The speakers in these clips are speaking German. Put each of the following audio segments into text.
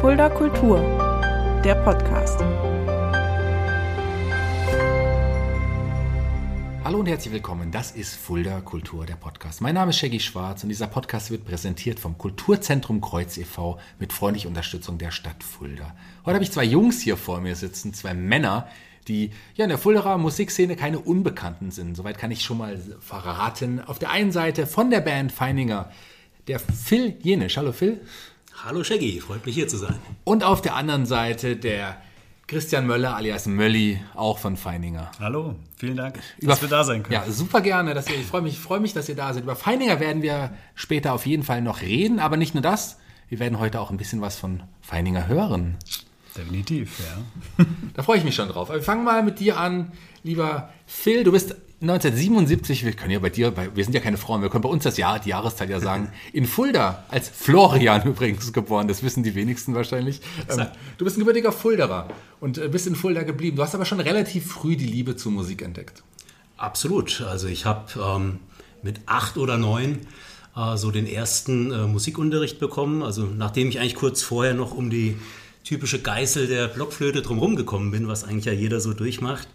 Fulda Kultur, der Podcast. Hallo und herzlich willkommen. Das ist Fulda Kultur, der Podcast. Mein Name ist Shaggy Schwarz und dieser Podcast wird präsentiert vom Kulturzentrum Kreuz e.V. mit freundlicher Unterstützung der Stadt Fulda. Heute habe ich zwei Jungs hier vor mir sitzen, zwei Männer, die ja in der Fuldaer Musikszene keine Unbekannten sind. Soweit kann ich schon mal verraten. Auf der einen Seite von der Band Feininger der Phil Jenisch. Hallo Phil. Hallo Shaggy, freut mich hier zu sein. Und auf der anderen Seite der Christian Möller alias Mölli, auch von Feininger. Hallo, vielen Dank, Über, dass wir da sein können. Ja, super gerne. Dass ihr, ich freue mich, freue mich, dass ihr da seid. Über Feininger werden wir später auf jeden Fall noch reden, aber nicht nur das. Wir werden heute auch ein bisschen was von Feininger hören. Definitiv, ja. Da freue ich mich schon drauf. Aber wir fangen mal mit dir an, lieber Phil. Du bist 1977, wir können ja bei dir, wir sind ja keine Frauen, wir können bei uns das Jahr, die Jahreszeit ja sagen, in Fulda, als Florian übrigens geboren, das wissen die wenigsten wahrscheinlich. Ähm, du bist ein gebürtiger Fulderer und äh, bist in Fulda geblieben. Du hast aber schon relativ früh die Liebe zur Musik entdeckt. Absolut. Also ich habe ähm, mit acht oder neun äh, so den ersten äh, Musikunterricht bekommen. Also nachdem ich eigentlich kurz vorher noch um die typische Geißel der Blockflöte drumherum gekommen bin, was eigentlich ja jeder so durchmacht,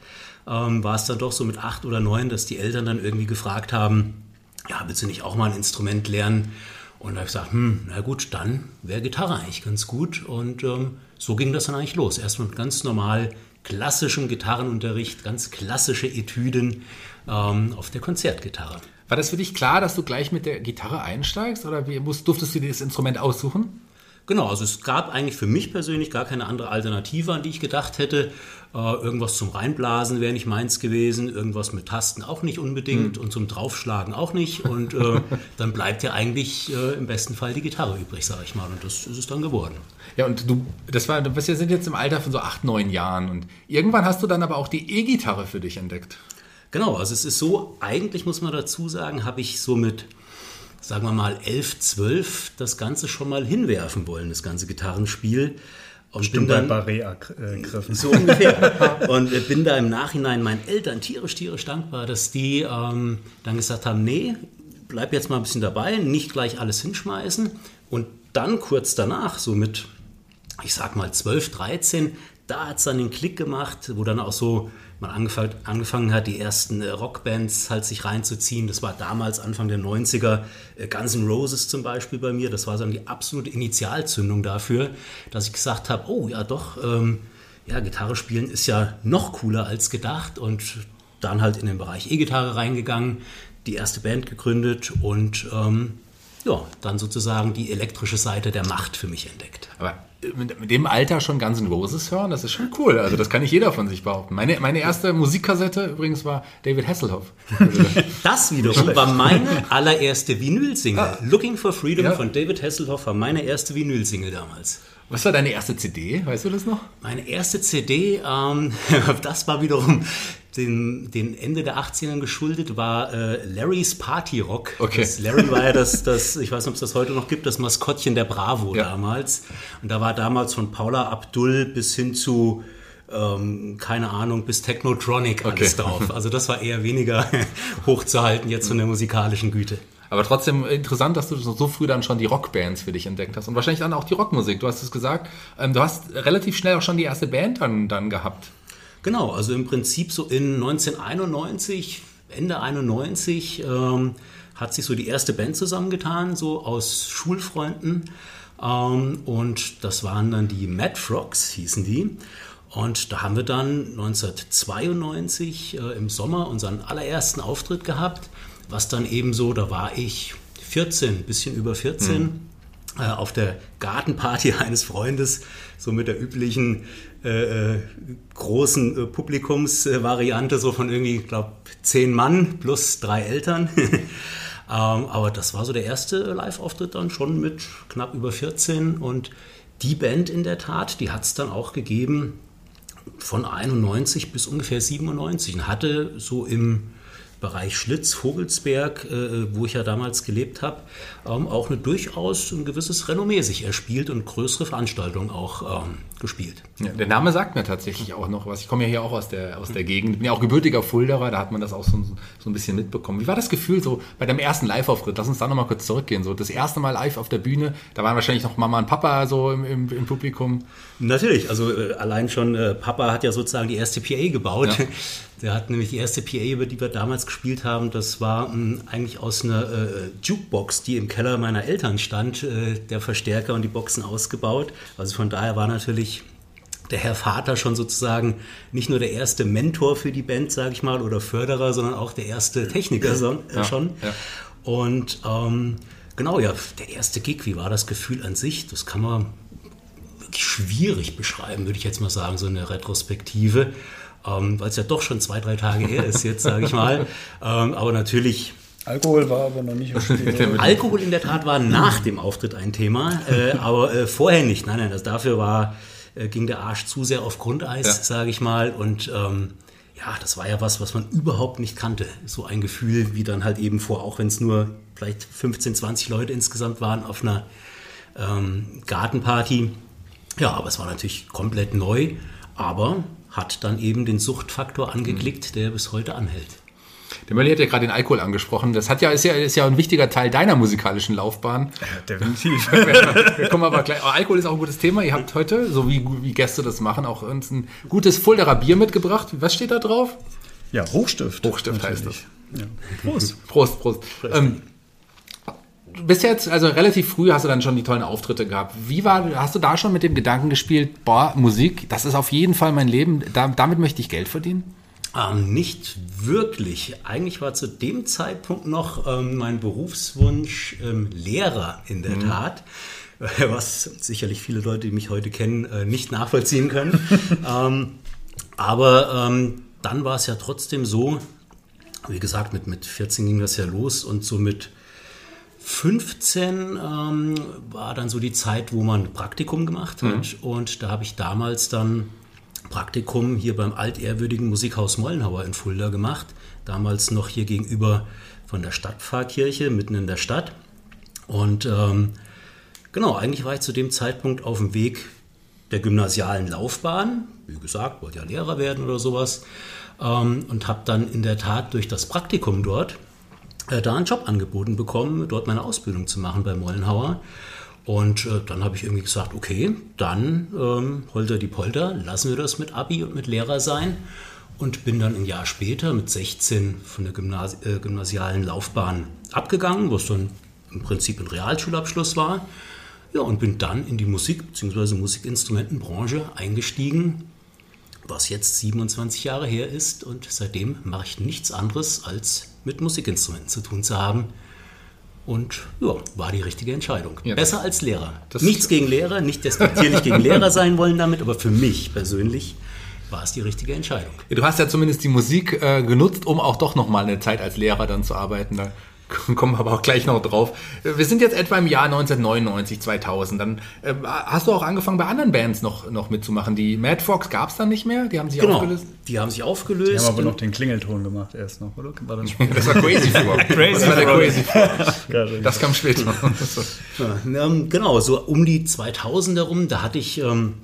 ähm, war es dann doch so mit acht oder neun, dass die Eltern dann irgendwie gefragt haben, ja, willst du nicht auch mal ein Instrument lernen? Und da habe ich gesagt, hm, na gut, dann wäre Gitarre eigentlich ganz gut. Und ähm, so ging das dann eigentlich los. Erstmal mit ganz normal klassischem Gitarrenunterricht, ganz klassische Etüden ähm, auf der Konzertgitarre. War das für dich klar, dass du gleich mit der Gitarre einsteigst oder wie, durftest du dir das Instrument aussuchen? Genau, also es gab eigentlich für mich persönlich gar keine andere Alternative, an die ich gedacht hätte. Äh, irgendwas zum Reinblasen wäre nicht meins gewesen, irgendwas mit Tasten auch nicht unbedingt mhm. und zum Draufschlagen auch nicht. Und äh, dann bleibt ja eigentlich äh, im besten Fall die Gitarre übrig, sage ich mal. Und das ist es dann geworden. Ja, und du, das war, wir sind jetzt im Alter von so acht, neun Jahren und irgendwann hast du dann aber auch die E-Gitarre für dich entdeckt. Genau, also es ist so, eigentlich muss man dazu sagen, habe ich so mit sagen wir mal, 11, 12 das Ganze schon mal hinwerfen wollen, das ganze Gitarrenspiel. Und Stimmt bin dann, bei Barré-Griffen. So ungefähr. und bin da im Nachhinein meinen Eltern tierisch, tierisch dankbar, dass die ähm, dann gesagt haben, nee, bleib jetzt mal ein bisschen dabei, nicht gleich alles hinschmeißen. Und dann kurz danach, so mit, ich sag mal 12, 13, da hat es dann den Klick gemacht, wo dann auch so man angefangen hat, die ersten äh, Rockbands halt sich reinzuziehen. Das war damals Anfang der 90er, äh, Guns N' Roses zum Beispiel bei mir. Das war dann die absolute Initialzündung dafür, dass ich gesagt habe, oh ja doch, ähm, ja, Gitarre spielen ist ja noch cooler als gedacht und dann halt in den Bereich E-Gitarre reingegangen, die erste Band gegründet und ähm, ja, dann sozusagen die elektrische Seite der Macht für mich entdeckt. Aber mit, mit, dem Alter schon Guns N' Roses hören, das ist schon cool. Also das kann nicht jeder von sich behaupten. Meine, meine erste Musikkassette übrigens war David Hasselhoff. das wiederum war meine allererste Vinyl-Single. Ah. Looking for Freedom ja. von David Hasselhoff war meine erste Vinyl-Single damals. Was war deine erste CD? Weißt du das noch? Meine erste CD, ähm, das war wiederum den, den Ende der 80ern geschuldet, war äh, Larrys Party Rock. Okay. Das Larry war ja das, das, ich weiß nicht, ob es das heute noch gibt, das Maskottchen der Bravo ja. damals. Und da war damals von Paula Abdul bis hin zu ähm, keine Ahnung, bis Technotronic alles okay. drauf. Also das war eher weniger hochzuhalten jetzt von der musikalischen Güte. Aber trotzdem interessant, dass du so früh dann schon die Rockbands für dich entdeckt hast und wahrscheinlich dann auch die Rockmusik. Du hast es gesagt, ähm, du hast relativ schnell auch schon die erste Band dann, dann gehabt. Genau, also im Prinzip so in 1991, Ende 91, ähm, hat sich so die erste Band zusammengetan, so aus Schulfreunden. Ähm, und das waren dann die Mad Frogs, hießen die. Und da haben wir dann 1992 äh, im Sommer unseren allerersten Auftritt gehabt was dann eben so, da war ich 14, bisschen über 14, mhm. äh, auf der Gartenparty eines Freundes, so mit der üblichen äh, äh großen äh, Publikumsvariante, so von irgendwie, ich glaube, zehn Mann plus drei Eltern. ähm, aber das war so der erste Live-Auftritt dann schon mit knapp über 14 und die Band in der Tat, die hat es dann auch gegeben von 91 bis ungefähr 97 und hatte so im Bereich Schlitz, Vogelsberg, äh, wo ich ja damals gelebt habe, ähm, auch eine durchaus ein gewisses Renommee sich erspielt und größere Veranstaltungen auch ähm, gespielt. Ja, der Name sagt mir tatsächlich auch noch was. Ich komme ja hier auch aus der, aus der Gegend, bin ja auch gebürtiger Fulderer, da hat man das auch so, so ein bisschen mitbekommen. Wie war das Gefühl so bei deinem ersten Live-Auftritt? Lass uns da nochmal kurz zurückgehen. So das erste Mal live auf der Bühne, da waren wahrscheinlich noch Mama und Papa so im, im, im Publikum. Natürlich, also äh, allein schon äh, Papa hat ja sozusagen die erste PA gebaut. Ja. Der hat nämlich die erste PA, über die wir damals gespielt haben, das war mh, hm, eigentlich aus einer äh, Jukebox, die im Keller meiner Eltern stand, äh, der Verstärker und die Boxen ausgebaut. Also von daher war natürlich der Herr Vater schon sozusagen nicht nur der erste Mentor für die Band, sage ich mal, oder Förderer, sondern auch der erste Techniker so, ja, schon. Ja. Und ähm, genau, ja, der erste Gig, wie war das Gefühl an sich? Das kann man schwierig beschreiben, würde ich jetzt mal sagen, so eine Retrospektive, ähm, weil es ja doch schon zwei, drei Tage her ist jetzt, sage ich mal. Ähm, aber natürlich Alkohol war aber noch nicht Alkohol in der Tat war nach dem Auftritt ein Thema, äh, aber äh, vorher nicht. Nein, nein, das dafür war äh, ging der Arsch zu sehr auf Grundeis, ja. sage ich mal. Und ähm, ja, das war ja was, was man überhaupt nicht kannte. So ein Gefühl wie dann halt eben vor, auch wenn es nur vielleicht 15, 20 Leute insgesamt waren auf einer ähm, Gartenparty. Ja, aber es war natürlich komplett neu, aber hat dann eben den Suchtfaktor angeklickt, der bis heute anhält. Der Mölli hat ja gerade den Alkohol angesprochen. Das hat ja, ist, ja, ist ja ein wichtiger Teil deiner musikalischen Laufbahn. Ja, definitiv. wir kommen aber gleich. Aber Alkohol ist auch ein gutes Thema. Ihr habt heute, so wie, wie Gäste das machen, auch uns ein gutes Fulderer Bier mitgebracht. Was steht da drauf? Ja, Hochstift. Hochstift natürlich. heißt das. Ja. Prost. Prost, Prost. Prost. Ähm, bis jetzt, also relativ früh hast du dann schon die tollen Auftritte gehabt. Wie war, hast du da schon mit dem Gedanken gespielt, boah, Musik, das ist auf jeden Fall mein Leben, da, damit möchte ich Geld verdienen? Ähm, nicht wirklich. Eigentlich war zu dem Zeitpunkt noch ähm, mein Berufswunsch ähm, Lehrer in der mhm. Tat, was sicherlich viele Leute, die mich heute kennen, äh, nicht nachvollziehen können. Ähm, aber ähm, dann war es ja trotzdem so, wie gesagt, mit, mit 14 ging das ja los und so mit 15 ähm, war dann so die Zeit, wo man Praktikum gemacht hat. Mhm. Und da habe ich damals dann Praktikum hier beim altehrwürdigen Musikhaus Mollenhauer in Fulda gemacht. Damals noch hier gegenüber von der Stadtpfarrkirche, mitten in der Stadt. Und ähm, genau, eigentlich war ich zu dem Zeitpunkt auf dem Weg der gymnasialen Laufbahn. Wie gesagt, wollte ja Lehrer werden oder sowas. Ähm, und habe dann in der Tat durch das Praktikum dort da einen Job angeboten bekommen, dort meine Ausbildung zu machen bei Mollenhauer. Und äh, dann habe ich irgendwie gesagt, okay, dann ähm, holter die Polter, lassen wir das mit Abi und mit Lehrer sein. Und bin dann ein Jahr später mit 16 von der Gymnasi äh, gymnasialen Laufbahn abgegangen, was dann im Prinzip ein Realschulabschluss war. Ja, und bin dann in die Musik- bzw. Musikinstrumentenbranche eingestiegen, was jetzt 27 Jahre her ist. Und seitdem mache ich nichts anderes, als mit Musikinstrumenten zu tun zu haben. Und ja, war die richtige Entscheidung. Ja. Besser als Lehrer. Nichts gegen Lehrer, nicht despektierlich gegen Lehrer sein wollen damit, aber für mich persönlich war es die richtige Entscheidung. Du hast ja zumindest die Musik äh, genutzt, um auch doch nochmal eine Zeit als Lehrer dann zu arbeiten. Da kommen wir aber auch gleich noch drauf. Wir sind jetzt etwa im Jahr 1999, 2000. Dann äh, hast du auch angefangen, bei anderen Bands noch, noch mitzumachen. Die Mad Fox gab es dann nicht mehr? Die haben sich genau. aufgelöst? Die haben sich aufgelöst. Die haben aber noch den Klingelton gemacht erst noch, oder? War das, das war Crazy Frog. Crazy das war der Crazy Frog. Das kam später. ja, ähm, genau, so um die 2000 herum, da hatte ich... Ähm,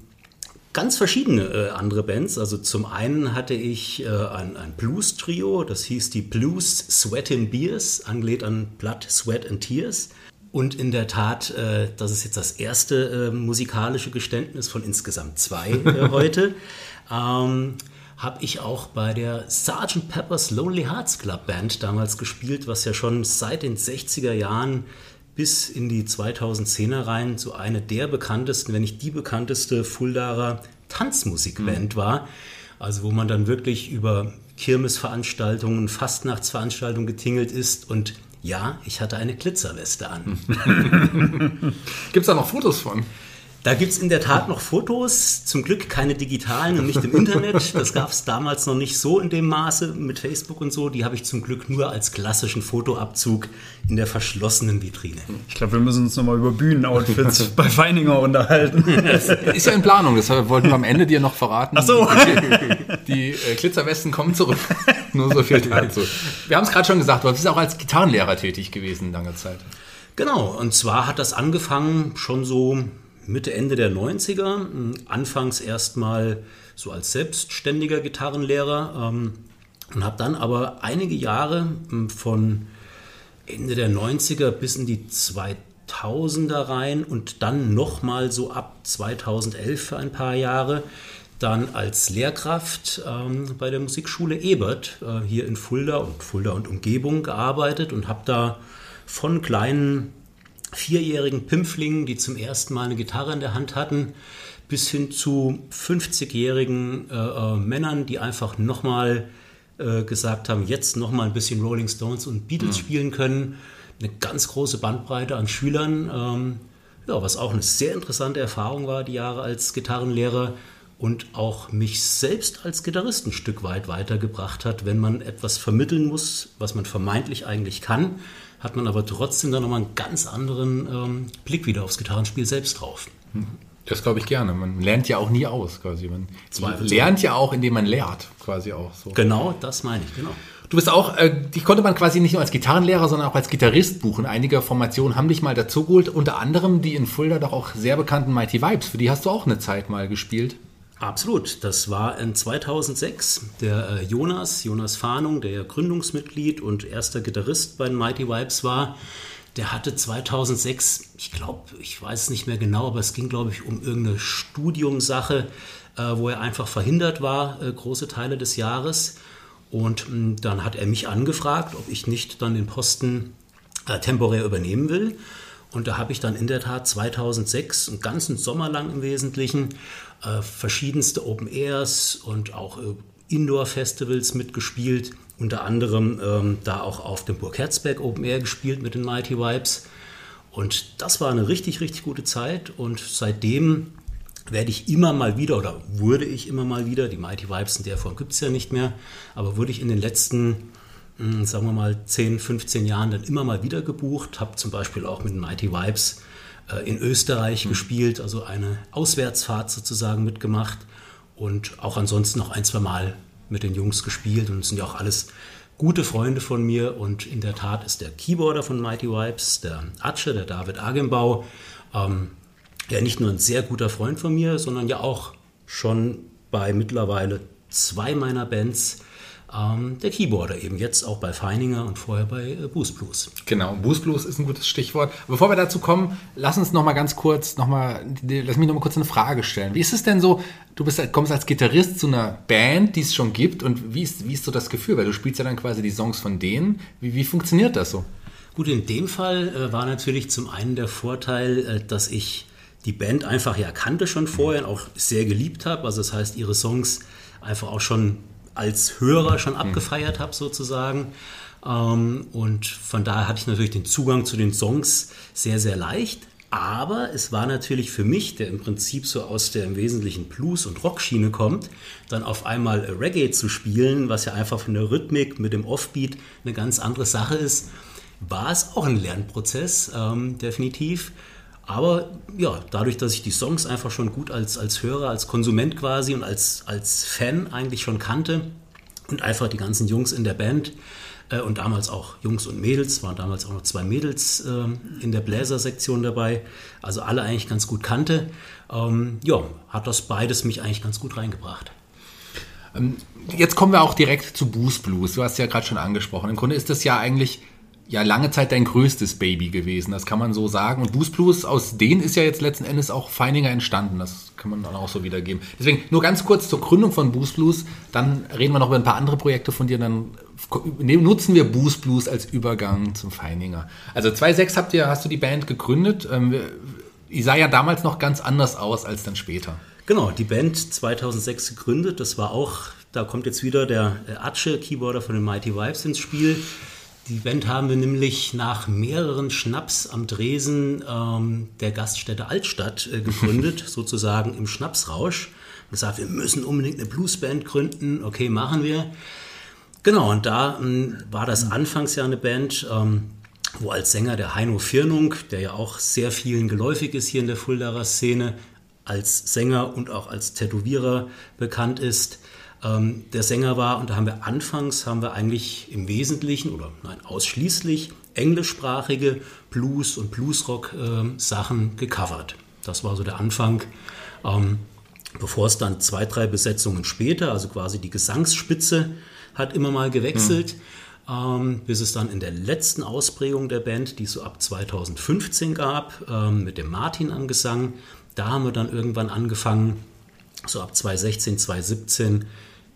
ganz verschiedene äh, andere Bands. Also zum einen hatte ich äh, ein, ein Blues-Trio, das hieß die Blues Sweat and Beers, angelehnt an Blood, Sweat and Tears. Und in der Tat, äh, das ist jetzt das erste äh, musikalische Geständnis von insgesamt zwei äh, heute. Ähm, habe ich auch bei der Sgt. Pepper's Lonely Hearts Club Band damals gespielt, was ja schon seit den 60er Jahren bis in die 2010er rein so eine der bekanntesten, wenn nicht die bekannteste Fuldaer Tanzmusikband mhm. war. Also wo man dann wirklich über Kirmesveranstaltungen, Fastnachtsveranstaltungen getingelt ist und ja, ich hatte eine Glitzerweste an. Gibt es da noch Fotos von? Da gibt es in der Tat noch Fotos, zum Glück keine digitalen und nicht im Internet. Das gab es damals noch nicht so in dem Maße mit Facebook und so. Die habe ich zum Glück nur als klassischen Fotoabzug in der verschlossenen Vitrine. Ich glaube, wir müssen uns nochmal über Bühnenoutfits bei Feininger unterhalten. Ist ja in Planung, das wollten wir am Ende dir noch verraten. Ach so. Die, die äh, Glitzerwesten kommen zurück. Nur so viel dazu. Wir haben es gerade schon gesagt, du bist auch als Gitarrenlehrer tätig gewesen lange Zeit. Genau, und zwar hat das angefangen schon so Mitte, Ende der 90er. Anfangs erstmal so als selbstständiger Gitarrenlehrer ähm, und habe dann aber einige Jahre ähm, von Ende der 90er bis in die 2000er rein und dann nochmal so ab 2011 für ein paar Jahre dann als Lehrkraft ähm, bei der Musikschule Ebert äh, hier in Fulda und Fulda und Umgebung gearbeitet und habe da von kleinen vierjährigen Pimpflingen, die zum ersten Mal eine Gitarre in der Hand hatten, bis hin zu 50-jährigen äh, äh, Männern, die einfach nochmal äh, gesagt haben, jetzt nochmal ein bisschen Rolling Stones und Beatles mhm. spielen können. Eine ganz große Bandbreite an Schülern, ähm, ja, was auch eine sehr interessante Erfahrung war, die Jahre als Gitarrenlehrer und auch mich selbst als Gitarrist ein Stück weit weitergebracht hat, wenn man etwas vermitteln muss, was man vermeintlich eigentlich kann, hat man aber trotzdem dann nochmal einen ganz anderen ähm, Blick wieder aufs Gitarrenspiel selbst drauf. Das glaube ich gerne. Man lernt ja auch nie aus, quasi. Man lernt ja auch, indem man lehrt, quasi auch so. Genau, das meine ich, genau. Du bist auch, äh, die konnte man quasi nicht nur als Gitarrenlehrer, sondern auch als Gitarrist buchen. Einige Formationen haben dich mal dazugeholt, unter anderem die in Fulda doch auch sehr bekannten Mighty Vibes. Für die hast du auch eine Zeit mal gespielt. Absolut, das war in 2006. Der äh, Jonas, Jonas Fahnung, der Gründungsmitglied und erster Gitarrist bei den Mighty Vibes war, der hatte 2006, ich glaube, ich weiß es nicht mehr genau, aber es ging, glaube ich, um irgendeine Studiumsache, äh, wo er einfach verhindert war, äh, große Teile des Jahres. Und hm, dann hat er mich angefragt, ob ich nicht dann den Posten temporär übernehmen will. Und da habe ich dann in der Tat 2006, einen ganzen Sommer lang im Wesentlichen, äh, verschiedenste Open Airs und auch äh, Indoor-Festivals mitgespielt. Unter anderem ähm, da auch auf dem Burg Herzberg Open Air gespielt mit den Mighty Vibes. Und das war eine richtig, richtig gute Zeit. Und seitdem werde ich immer mal wieder, oder wurde ich immer mal wieder, die Mighty Vibes in der Form gibt es ja nicht mehr, aber wurde ich in den letzten, hm, sagen wir mal, 10, 15 Jahren dann immer mal wieder gebucht. Habe zum Beispiel auch mit den Mighty Vibes in Österreich mhm. gespielt, also eine Auswärtsfahrt sozusagen mitgemacht und auch ansonsten noch ein, zwei Mal mit den Jungs gespielt und es sind ja auch alles gute Freunde von mir und in der Tat ist der Keyboarder von Mighty Vibes, der Atsche, der David Agembau, ähm, ja nicht nur ein sehr guter Freund von mir, sondern ja auch schon bei mittlerweile zwei meiner Bands ähm, der Keyboarder eben jetzt auch bei Feininger und vorher bei äh, Boost Blues. Genau, Boost Blues ist ein gutes Stichwort. Bevor wir dazu kommen, lass uns noch mal ganz kurz, noch mal, lass mich noch mal kurz eine Frage stellen. Wie ist es denn so, du bist, kommst als Gitarrist zu einer Band, die es schon gibt und wie ist, wie ist so das Gefühl? Weil du spielst ja dann quasi die Songs von denen. Wie, wie funktioniert das so? Gut, in dem Fall äh, war natürlich zum einen der Vorteil, äh, dass ich die Band einfach ja kannte schon vorher und auch sehr geliebt habe. Also das heißt, ihre Songs einfach auch schon als Hörer schon abgefeiert habe sozusagen. Ähm, und von daher hatte ich natürlich den Zugang zu den Songs sehr, sehr leicht. Aber es war natürlich für mich, der im Prinzip so aus der im Wesentlichen Blues- und Rockschiene kommt, dann auf einmal Reggae zu spielen, was ja einfach von der Rhythmik mit dem Offbeat eine ganz andere Sache ist, war es auch ein Lernprozess, ähm, definitiv. Aber ja, dadurch, dass ich die Songs einfach schon gut als, als Hörer, als Konsument quasi und als, als Fan eigentlich schon kannte und einfach die ganzen Jungs in der Band äh, und damals auch Jungs und Mädels, waren damals auch noch zwei Mädels äh, in der Bläsersektion dabei, also alle eigentlich ganz gut kannte, ähm, ja, hat das beides mich eigentlich ganz gut reingebracht. Ähm, jetzt kommen wir auch direkt zu Boost Blues. Du hast ja gerade schon angesprochen. Im Grunde ist das ja eigentlich ja lange Zeit dein größtes Baby gewesen, das kann man so sagen. Und Boost Blues, aus denen ist ja jetzt letzten Endes auch Feininger entstanden, das kann man dann auch so wiedergeben. Deswegen nur ganz kurz zur Gründung von Boost Blues, dann reden wir noch über ein paar andere Projekte von dir, dann nutzen wir Boost Blues als Übergang zum Feininger. Also 2006 habt ihr, hast du die Band gegründet, ähm, die sah ja damals noch ganz anders aus als dann später. Genau, die Band 2006 gegründet, das war auch, da kommt jetzt wieder der Atsche, Keyboarder von den Mighty Vibes ins Spiel Die Band haben wir nämlich nach mehreren Schnaps am Dresen ähm, der Gaststätte Altstadt äh, gegründet, sozusagen im Schnapsrausch. Gesagt, wir müssen unbedingt eine Bluesband gründen. Okay, machen wir. Genau, und da ähm, war das anfangs ja eine Band, ähm, wo als Sänger der Heino Firnung, der ja auch sehr vielen geläufig ist hier in der Fuldaer Szene, als Sänger und auch als Tätowierer bekannt ist, ähm, der Sänger war. Und da haben wir anfangs, haben wir eigentlich im Wesentlichen oder nein, ausschließlich englischsprachige Blues- und Bluesrock-Sachen ähm, gecovert. Das war so der Anfang. Ähm, bevor es dann zwei, drei Besetzungen später, also quasi die Gesangsspitze, hat immer mal gewechselt. Mhm ähm, bis es dann in der letzten Ausprägung der Band, die es so ab 2015 gab, ähm, mit dem Martin am Gesang, da haben wir dann irgendwann angefangen, so ab 2016, 2017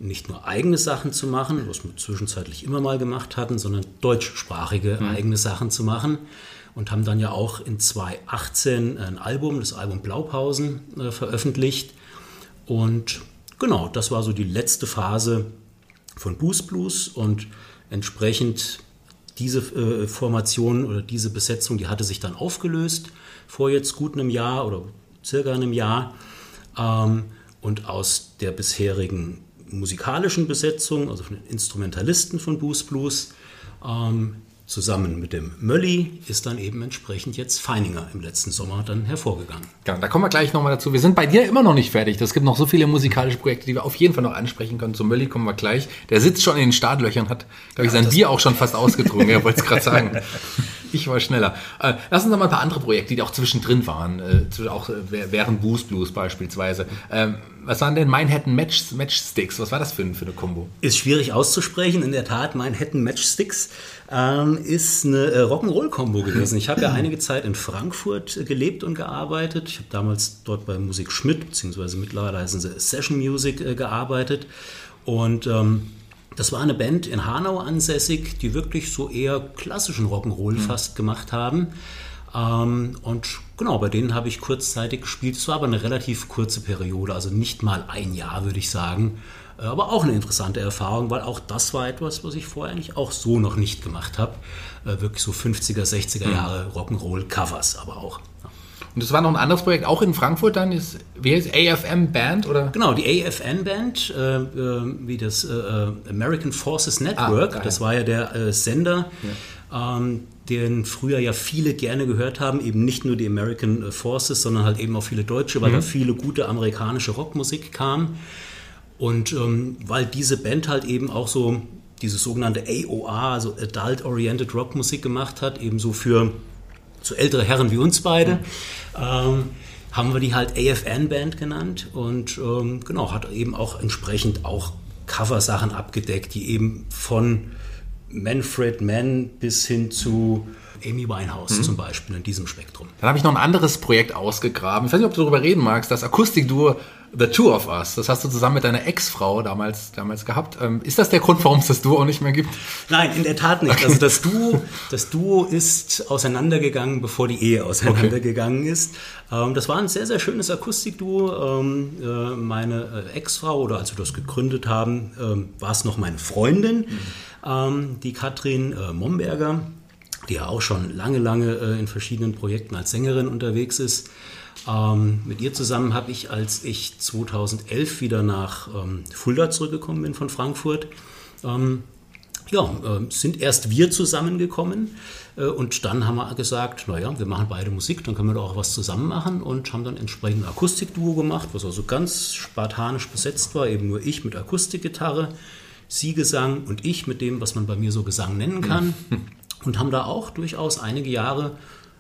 nicht nur eigene Sachen zu machen, was wir zwischenzeitlich immer mal gemacht hatten, sondern deutschsprachige mhm. eigene Sachen zu machen. Und haben dann ja auch in 2018 ein Album, das Album Blaupausen, äh, veröffentlicht. Und genau, das war so die letzte Phase von Boost Blues und entsprechend diese äh, Formation oder diese Besetzung, die hatte sich dann aufgelöst vor jetzt gut einem Jahr oder circa einem Jahr. Ähm, und aus der bisherigen musikalischen Besetzung, also von den Instrumentalisten von Boost Blues, ähm, zusammen mit dem Mölli ist dann eben entsprechend jetzt Feininger im letzten Sommer dann hervorgegangen. Ja, da kommen wir gleich nochmal dazu. Wir sind bei dir immer noch nicht fertig. Es gibt noch so viele musikalische Projekte, die wir auf jeden Fall noch ansprechen können. Zum Mölli kommen wir gleich. Der sitzt schon in den Startlöchern, hat, glaube ich, ja, sein Bier auch schon fast ausgetrunken. ja, wollte es gerade sagen. Ich war schneller. Äh, lass uns noch mal ein paar andere Projekte, die auch zwischendrin waren, äh, auch äh, während Boost Blues beispielsweise. Ähm, was waren denn Manhattan Match, Matchsticks? Was war das für, für eine Kombo? Ist schwierig auszusprechen. In der Tat, Manhattan Matchsticks ähm, ist eine äh, Rock'n'Roll-Kombo gewesen. Ich habe ja einige Zeit in Frankfurt äh, gelebt und gearbeitet. Ich habe damals dort bei Musik Schmidt, beziehungsweise mittlerweile heißen sie Session Music, äh, gearbeitet. Und ähm, das war eine Band in Hanau ansässig, die wirklich so eher klassischen Rock'n'Roll mhm. fast gemacht haben. Ähm, und genau, bei denen habe ich kurzzeitig gespielt. Es war aber eine relativ kurze Periode, also nicht mal ein Jahr, würde ich sagen. Äh, aber auch eine interessante Erfahrung, weil auch das war etwas, was ich vorher eigentlich auch so noch nicht gemacht habe. Äh, wirklich so 50er, 60er mhm. Jahre Rock'n'Roll-Covers, aber auch. Und das war noch ein anderes Projekt, auch in Frankfurt dann, ist, wie heißt AFM Band oder? Genau, die AFN Band, äh, äh, wie das äh, American Forces Network, ah, das war ja der Sender, ja. Ähm, den früher ja viele gerne gehört haben, eben nicht nur die American Forces, sondern halt eben auch viele Deutsche, weil mhm. da viele gute amerikanische Rockmusik kam. Und ähm, weil diese Band halt eben auch so diese sogenannte AOR, also Adult Oriented Rockmusik gemacht hat, eben so für so ältere Herren wie uns beide, ähm, haben wir die halt AFN Band genannt und ähm, genau, hat eben auch entsprechend auch Coversachen abgedeckt, die eben von Manfred Mann bis hin zu Amy Winehouse mhm. zum Beispiel in diesem Spektrum. Dann habe ich noch ein anderes Projekt ausgegraben. Ich weiß nicht, ob du darüber reden magst. Das Akustikduo The Two of Us. Das hast du zusammen mit deiner Ex-Frau damals, damals gehabt. Ähm, ist das der Grund, warum es das Duo nicht mehr gibt? Nein, in der Tat nicht. Okay. Also das Duo, das Duo ist auseinandergegangen, bevor die Ehe auseinandergegangen okay. ist. Ähm, das war ein sehr, sehr schönes Akustikduo. Ähm, äh, meine äh, Ex-Frau, oder als wir das gegründet haben, war es noch meine Freundin, mhm. Ähm, die Katrin äh, Momberger, die ja auch schon lange, lange äh, in verschiedenen Projekten als Sängerin unterwegs ist. Ähm, mit ihr zusammen habe ich, als ich 2011 wieder nach ähm, Fulda zurückgekommen bin von Frankfurt, ähm, ja, äh, sind erst wir zusammengekommen äh, und dann haben wir gesagt, naja, wir machen beide Musik, dann können wir doch auch was zusammen machen und haben dann entsprechend ein Akustikduo gemacht, was also ganz spartanisch besetzt war, eben nur ich mit Akustikgitarre, sie Gesang und ich mit dem, was man bei mir so Gesang nennen kann und haben da auch durchaus einige Jahre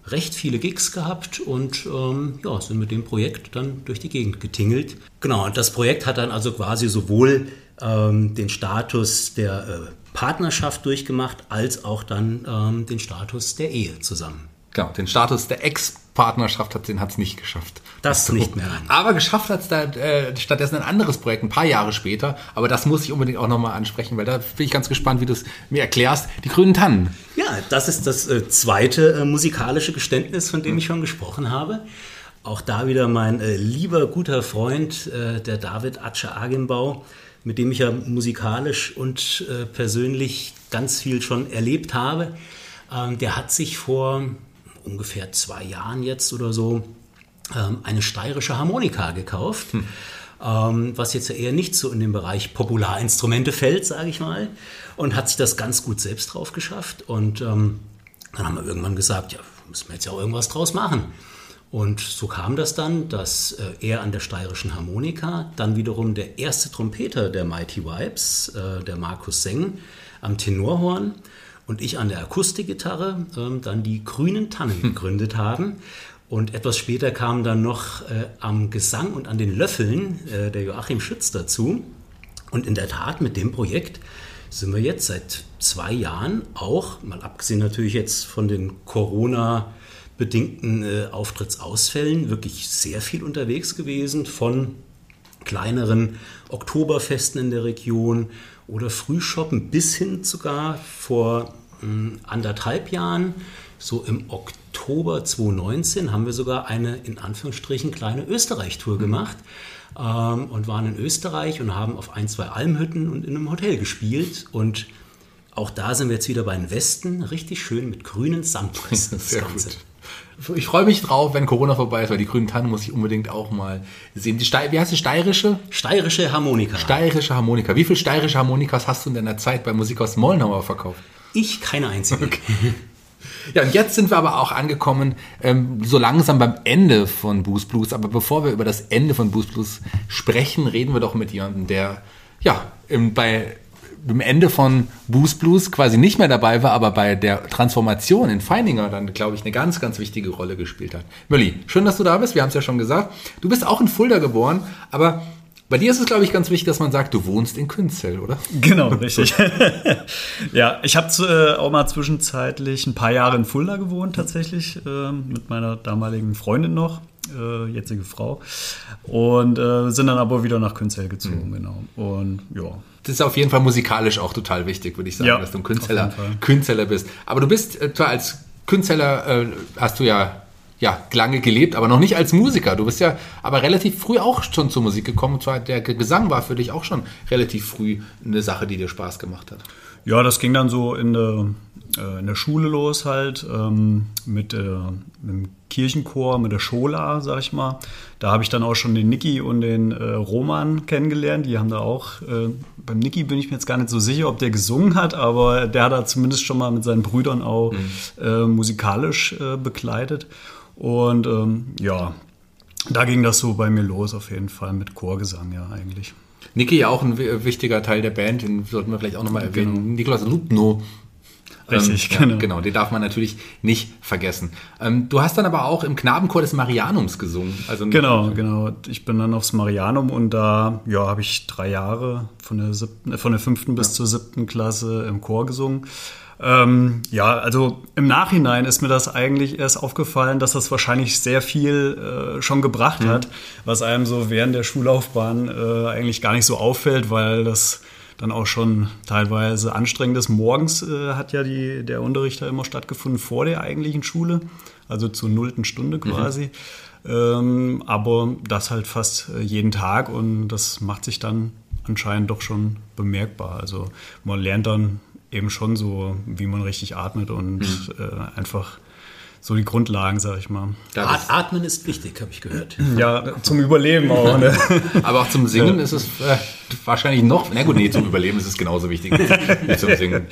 recht viele Gigs gehabt und ähm, ja, sind mit dem Projekt dann durch die Gegend getingelt. Genau, und das Projekt hat dann also quasi sowohl ähm, den Status der äh, Partnerschaft durchgemacht, als auch dann ähm, den Status der Ehe zusammen. Genau, den Status der Ex-Partnerschaft hat den hat's nicht geschafft. Das so. nicht mehr. Aber geschafft hat es da äh, stattdessen ein anderes Projekt, ein paar Jahre später. Aber das muss ich unbedingt auch nochmal ansprechen, weil da bin ich ganz gespannt, wie du es mir erklärst. Die grünen Tannen. Ja, das ist das äh, zweite äh, musikalische Geständnis, von dem ich schon gesprochen habe. Auch da wieder mein äh, lieber, guter Freund, äh, der David Atsche Agenbau, mit dem ich ja musikalisch und äh, persönlich ganz viel schon erlebt habe, ähm, der hat sich vor ungefähr zwei Jahren jetzt oder so ähm, eine steirische Harmonika gekauft. Hm. Ähm, was jetzt ja eher nicht so in den Bereich Popularinstrumente fällt, sage ich mal, und hat sich das ganz gut selbst drauf geschafft. Und ähm, dann haben wir irgendwann gesagt, ja, müssen wir jetzt ja auch irgendwas draus machen. Und so kam das dann, dass äh, er an der steirischen Harmonika, dann wiederum der erste Trompeter der Mighty Vibes, äh, der Markus Seng, am Tenorhorn und ich an der Akustikgitarre äh, dann die Grünen Tannen gegründet haben. Und etwas später kam dann noch äh, am Gesang und an den Löffeln äh, der Joachim Schütz dazu. Und in der Tat mit dem Projekt sind wir jetzt seit zwei Jahren auch, mal abgesehen natürlich jetzt von den Corona- bedingten äh, Auftrittsausfällen wirklich sehr viel unterwegs gewesen, von kleineren Oktoberfesten in der Region oder Frühshoppen bis hin sogar vor mh, hm, anderthalb Jahren, so im Oktober 2019, haben wir sogar eine in Anführungsstrichen kleine Österreich-Tour mhm. gemacht ähm, und waren in Österreich und haben auf ein, zwei Almhütten und in einem Hotel gespielt und auch da sind wir jetzt wieder bei den Westen, richtig schön mit grünen Samtresten. Sehr gut. Ich freue mich drauf, wenn Corona vorbei ist, weil die grünen Tannen muss ich unbedingt auch mal sehen. Die Ste wie heißt die steirische? Steirische Harmonika. Steirische Harmonika. Wie viele steirische Harmonikas hast du in deiner Zeit bei Musik aus Mollenhauer verkauft? Ich keine einzige. Okay. Ja, und jetzt sind wir aber auch angekommen, ähm, so langsam beim Ende von Boost Blues. Aber bevor wir über das Ende von Boost Blues sprechen, reden wir doch mit jemandem, der ja bei im Ende von Boost Blues quasi nicht mehr dabei war, aber bei der Transformation in Feininger dann, glaube ich, eine ganz, ganz wichtige Rolle gespielt hat. Mölli, schön, dass du da bist. Wir haben es ja schon gesagt. Du bist auch in Fulda geboren, aber bei dir ist es, glaube ich, ganz wichtig, dass man sagt, du wohnst in Künzell, oder? Genau, richtig. ja, ich habe äh, auch mal zwischenzeitlich ein paar Jahre in Fulda gewohnt, tatsächlich, äh, mit meiner damaligen Freundin noch äh, jetzige Frau. Und äh, sind dann aber wieder nach Künzell gezogen, mhm. genau. Und ja. Das ist auf jeden Fall musikalisch auch total wichtig, würde ich sagen, ja, dass du ein Künzeller, Künzeller bist. Aber du bist äh, zwar als Künzeller, äh, hast du ja ja, lange gelebt, aber noch nicht als Musiker. Du bist ja aber relativ früh auch schon zur Musik gekommen. Und zwar der Gesang war für dich auch schon relativ früh eine Sache, die dir Spaß gemacht hat. Ja, das ging dann so in der, äh, in der Schule los halt ähm, mit, äh, mit dem Kirchenchor, mit der Schola, sag ich mal. Da habe ich dann auch schon den Niki und den äh, Roman kennengelernt. Die haben da auch, äh, beim Niki bin ich mir jetzt gar nicht so sicher, ob der gesungen hat, aber der hat da zumindest schon mal mit seinen Brüdern auch mhm. Musikalisch begleitet. Und ähm, ja, da ging das so bei mir los auf jeden Fall mit Chorgesang, ja eigentlich. Niki ja auch ein wichtiger Teil der Band, den sollten wir vielleicht auch nochmal erwähnen. Genau. Nikolaus Lubno. Richtig, ähm, genau. Ja, genau, den darf man natürlich nicht vergessen. Ähm, du hast dann aber auch im Knabenchor des Marianums gesungen. Also genau, genau. Ich bin dann aufs Marianum und da ja, habe ich drei Jahre von der, siebten, von der fünften bis ja. zur siebten Klasse im Chor gesungen. Ähm, ja, also im Nachhinein ist mir das eigentlich erst aufgefallen, dass das wahrscheinlich sehr viel äh, schon gebracht mhm. hat, was einem so während der Schullaufbahn äh, eigentlich gar nicht so auffällt, weil das dann auch schon teilweise anstrengend ist. Morgens äh, hat ja die, der Unterricht da immer stattgefunden vor der eigentlichen Schule, also zur nullten Stunde mhm. quasi. Mhm. Ähm, aber das halt fast äh, jeden Tag und das macht sich dann anscheinend doch schon bemerkbar. Also man lernt dann eben schon so, wie man richtig atmet und mhm. äh, einfach so die Grundlagen, sag ich mal. Atmen ist wichtig, habe ich gehört. Ja, zum Überleben auch. Ne? Aber auch zum Singen ja. ist es äh, wahrscheinlich noch, na gut, nee, zum Überleben ist es genauso wichtig wie zum Singen.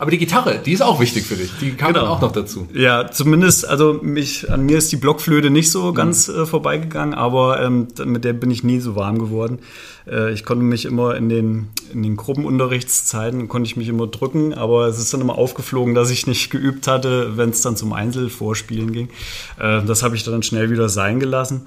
Aber die Gitarre, die ist auch wichtig für dich. Die kam genau. dann auch noch dazu. Ja, zumindest, also mich, an mir ist die Blockflöte nicht so ganz mhm. äh, vorbeigegangen, aber ähm, mit der bin ich nie so warm geworden. Äh, ich konnte mich immer in den, in den Gruppenunterrichtszeiten, konnte ich mich immer drücken, aber es ist dann immer aufgeflogen, dass ich nicht geübt hatte, wenn es dann zum Einzelvorspielen ging. Äh, das habe ich dann schnell wieder sein gelassen.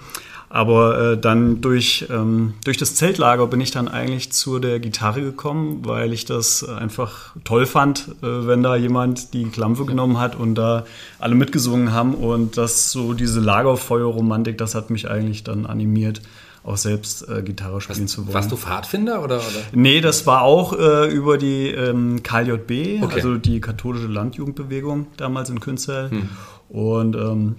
Aber äh, dann durch, ähm, durch das Zeltlager bin ich dann eigentlich zu der Gitarre gekommen, weil ich das einfach toll fand, äh, wenn da jemand die Klampfe genommen hat und da alle mitgesungen haben. Und das so diese Lagerfeuerromantik, das hat mich eigentlich dann animiert, auch selbst äh, Gitarre spielen Was, zu wollen. Warst du Pfadfinder oder? oder? Nee, das war auch äh, über die ähm, KJB, okay. also die katholische Landjugendbewegung damals in Künzell. Hm. Und ähm,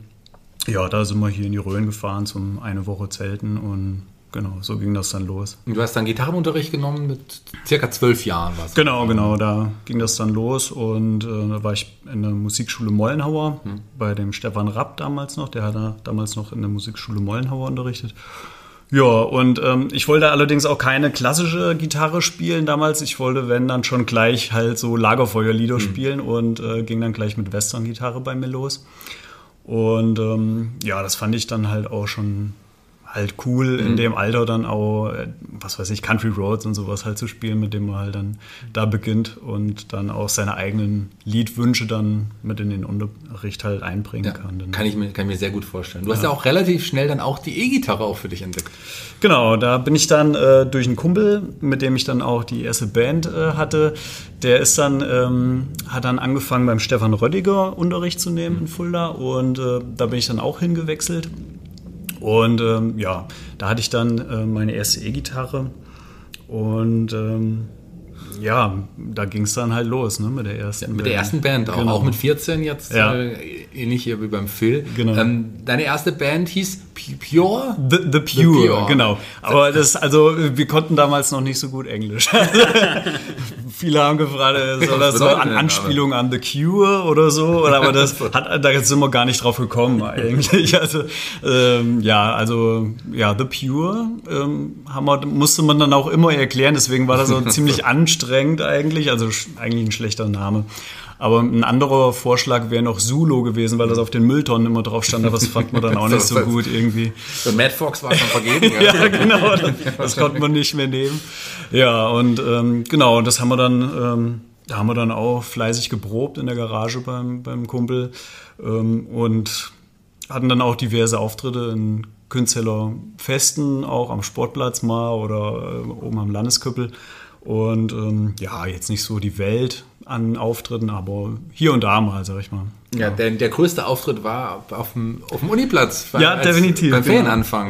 ja, da sind wir hier in die Rhön gefahren zum eine Woche Zelten und genau, so ging das dann los. Und du hast dann Gitarrenunterricht genommen mit circa zwölf Jahren, was? Genau, genau, da ging das dann los und äh, da war ich in der Musikschule Mollenhauer Hm. bei dem Stefan Rapp damals noch, der hat da damals noch in der Musikschule Mollenhauer unterrichtet. Ja, und ähm, ich wollte allerdings auch keine klassische Gitarre spielen damals. Ich wollte, wenn, dann schon gleich halt so Lagerfeuerlieder spielen und äh, ging dann gleich mit Western-Gitarre bei mir los. Und ähm, ja, das fand ich dann halt auch schon halt cool, in dem Alter dann auch, äh, was weiß ich, Country Roads und sowas halt zu spielen, mit dem man halt dann da beginnt und dann auch seine eigenen Liedwünsche dann mit in den Unterricht halt einbringen Ja, kann. Dann, kann, ich mir, kann ich mir sehr gut vorstellen. Du hast ja auch relativ schnell dann auch die E-Gitarre auch für dich entdeckt. Genau, da bin ich dann äh, durch einen Kumpel, mit dem ich dann auch die erste Band äh, hatte. Der ist dann, ähm, hat dann angefangen beim Stefan Röttiger Unterricht zu nehmen in Fulda und äh, da bin ich dann auch hingewechselt. Und ähm, ja, da hatte ich dann äh, meine erste E-Gitarre und ähm, ja, da ging es dann halt los ne, mit der ersten Mit der ersten Band auch, Genau. auch mit 14 jetzt, Ja. äh, ähnlich hier wie beim Phil. Genau. Ähm, deine erste Band hieß Pure? The, the, Pure, Pure. genau. Aber das, also wir konnten damals noch nicht so gut Englisch. Viele haben gefragt, äh, soll das so an Anspielung an The Cure oder so? Oder aber das hat, da sind wir gar nicht drauf gekommen eigentlich. Also ähm, ja, also ja, The Pure ähm, wir, musste man dann auch immer erklären. Deswegen war das so ziemlich anstrengend eigentlich. Also eigentlich ein schlechter Name. Aber ein anderer Vorschlag wäre noch Zulu gewesen, weil das auf den Mülltonnen immer drauf stand. Aber das fand man dann auch nicht so gut irgendwie. So Mad Fox war schon vergeben. Ja, genau. Das, das konnte man nicht mehr nehmen. Ja, und ähm, genau, das haben wir dann, ähm, da haben wir dann auch fleißig geprobt in der Garage beim, beim Kumpel ähm, und hatten dann auch diverse Auftritte in Künzeller Festen, auch am Sportplatz mal oder äh, oben am Landesküppel. Und ähm, ja, jetzt nicht so die Welt an Auftritten, aber hier und da mal, sag ich mal. Ja, der, der größte Auftritt war auf dem, auf dem Uniplatz. Ja, als- definitiv, Beim genau.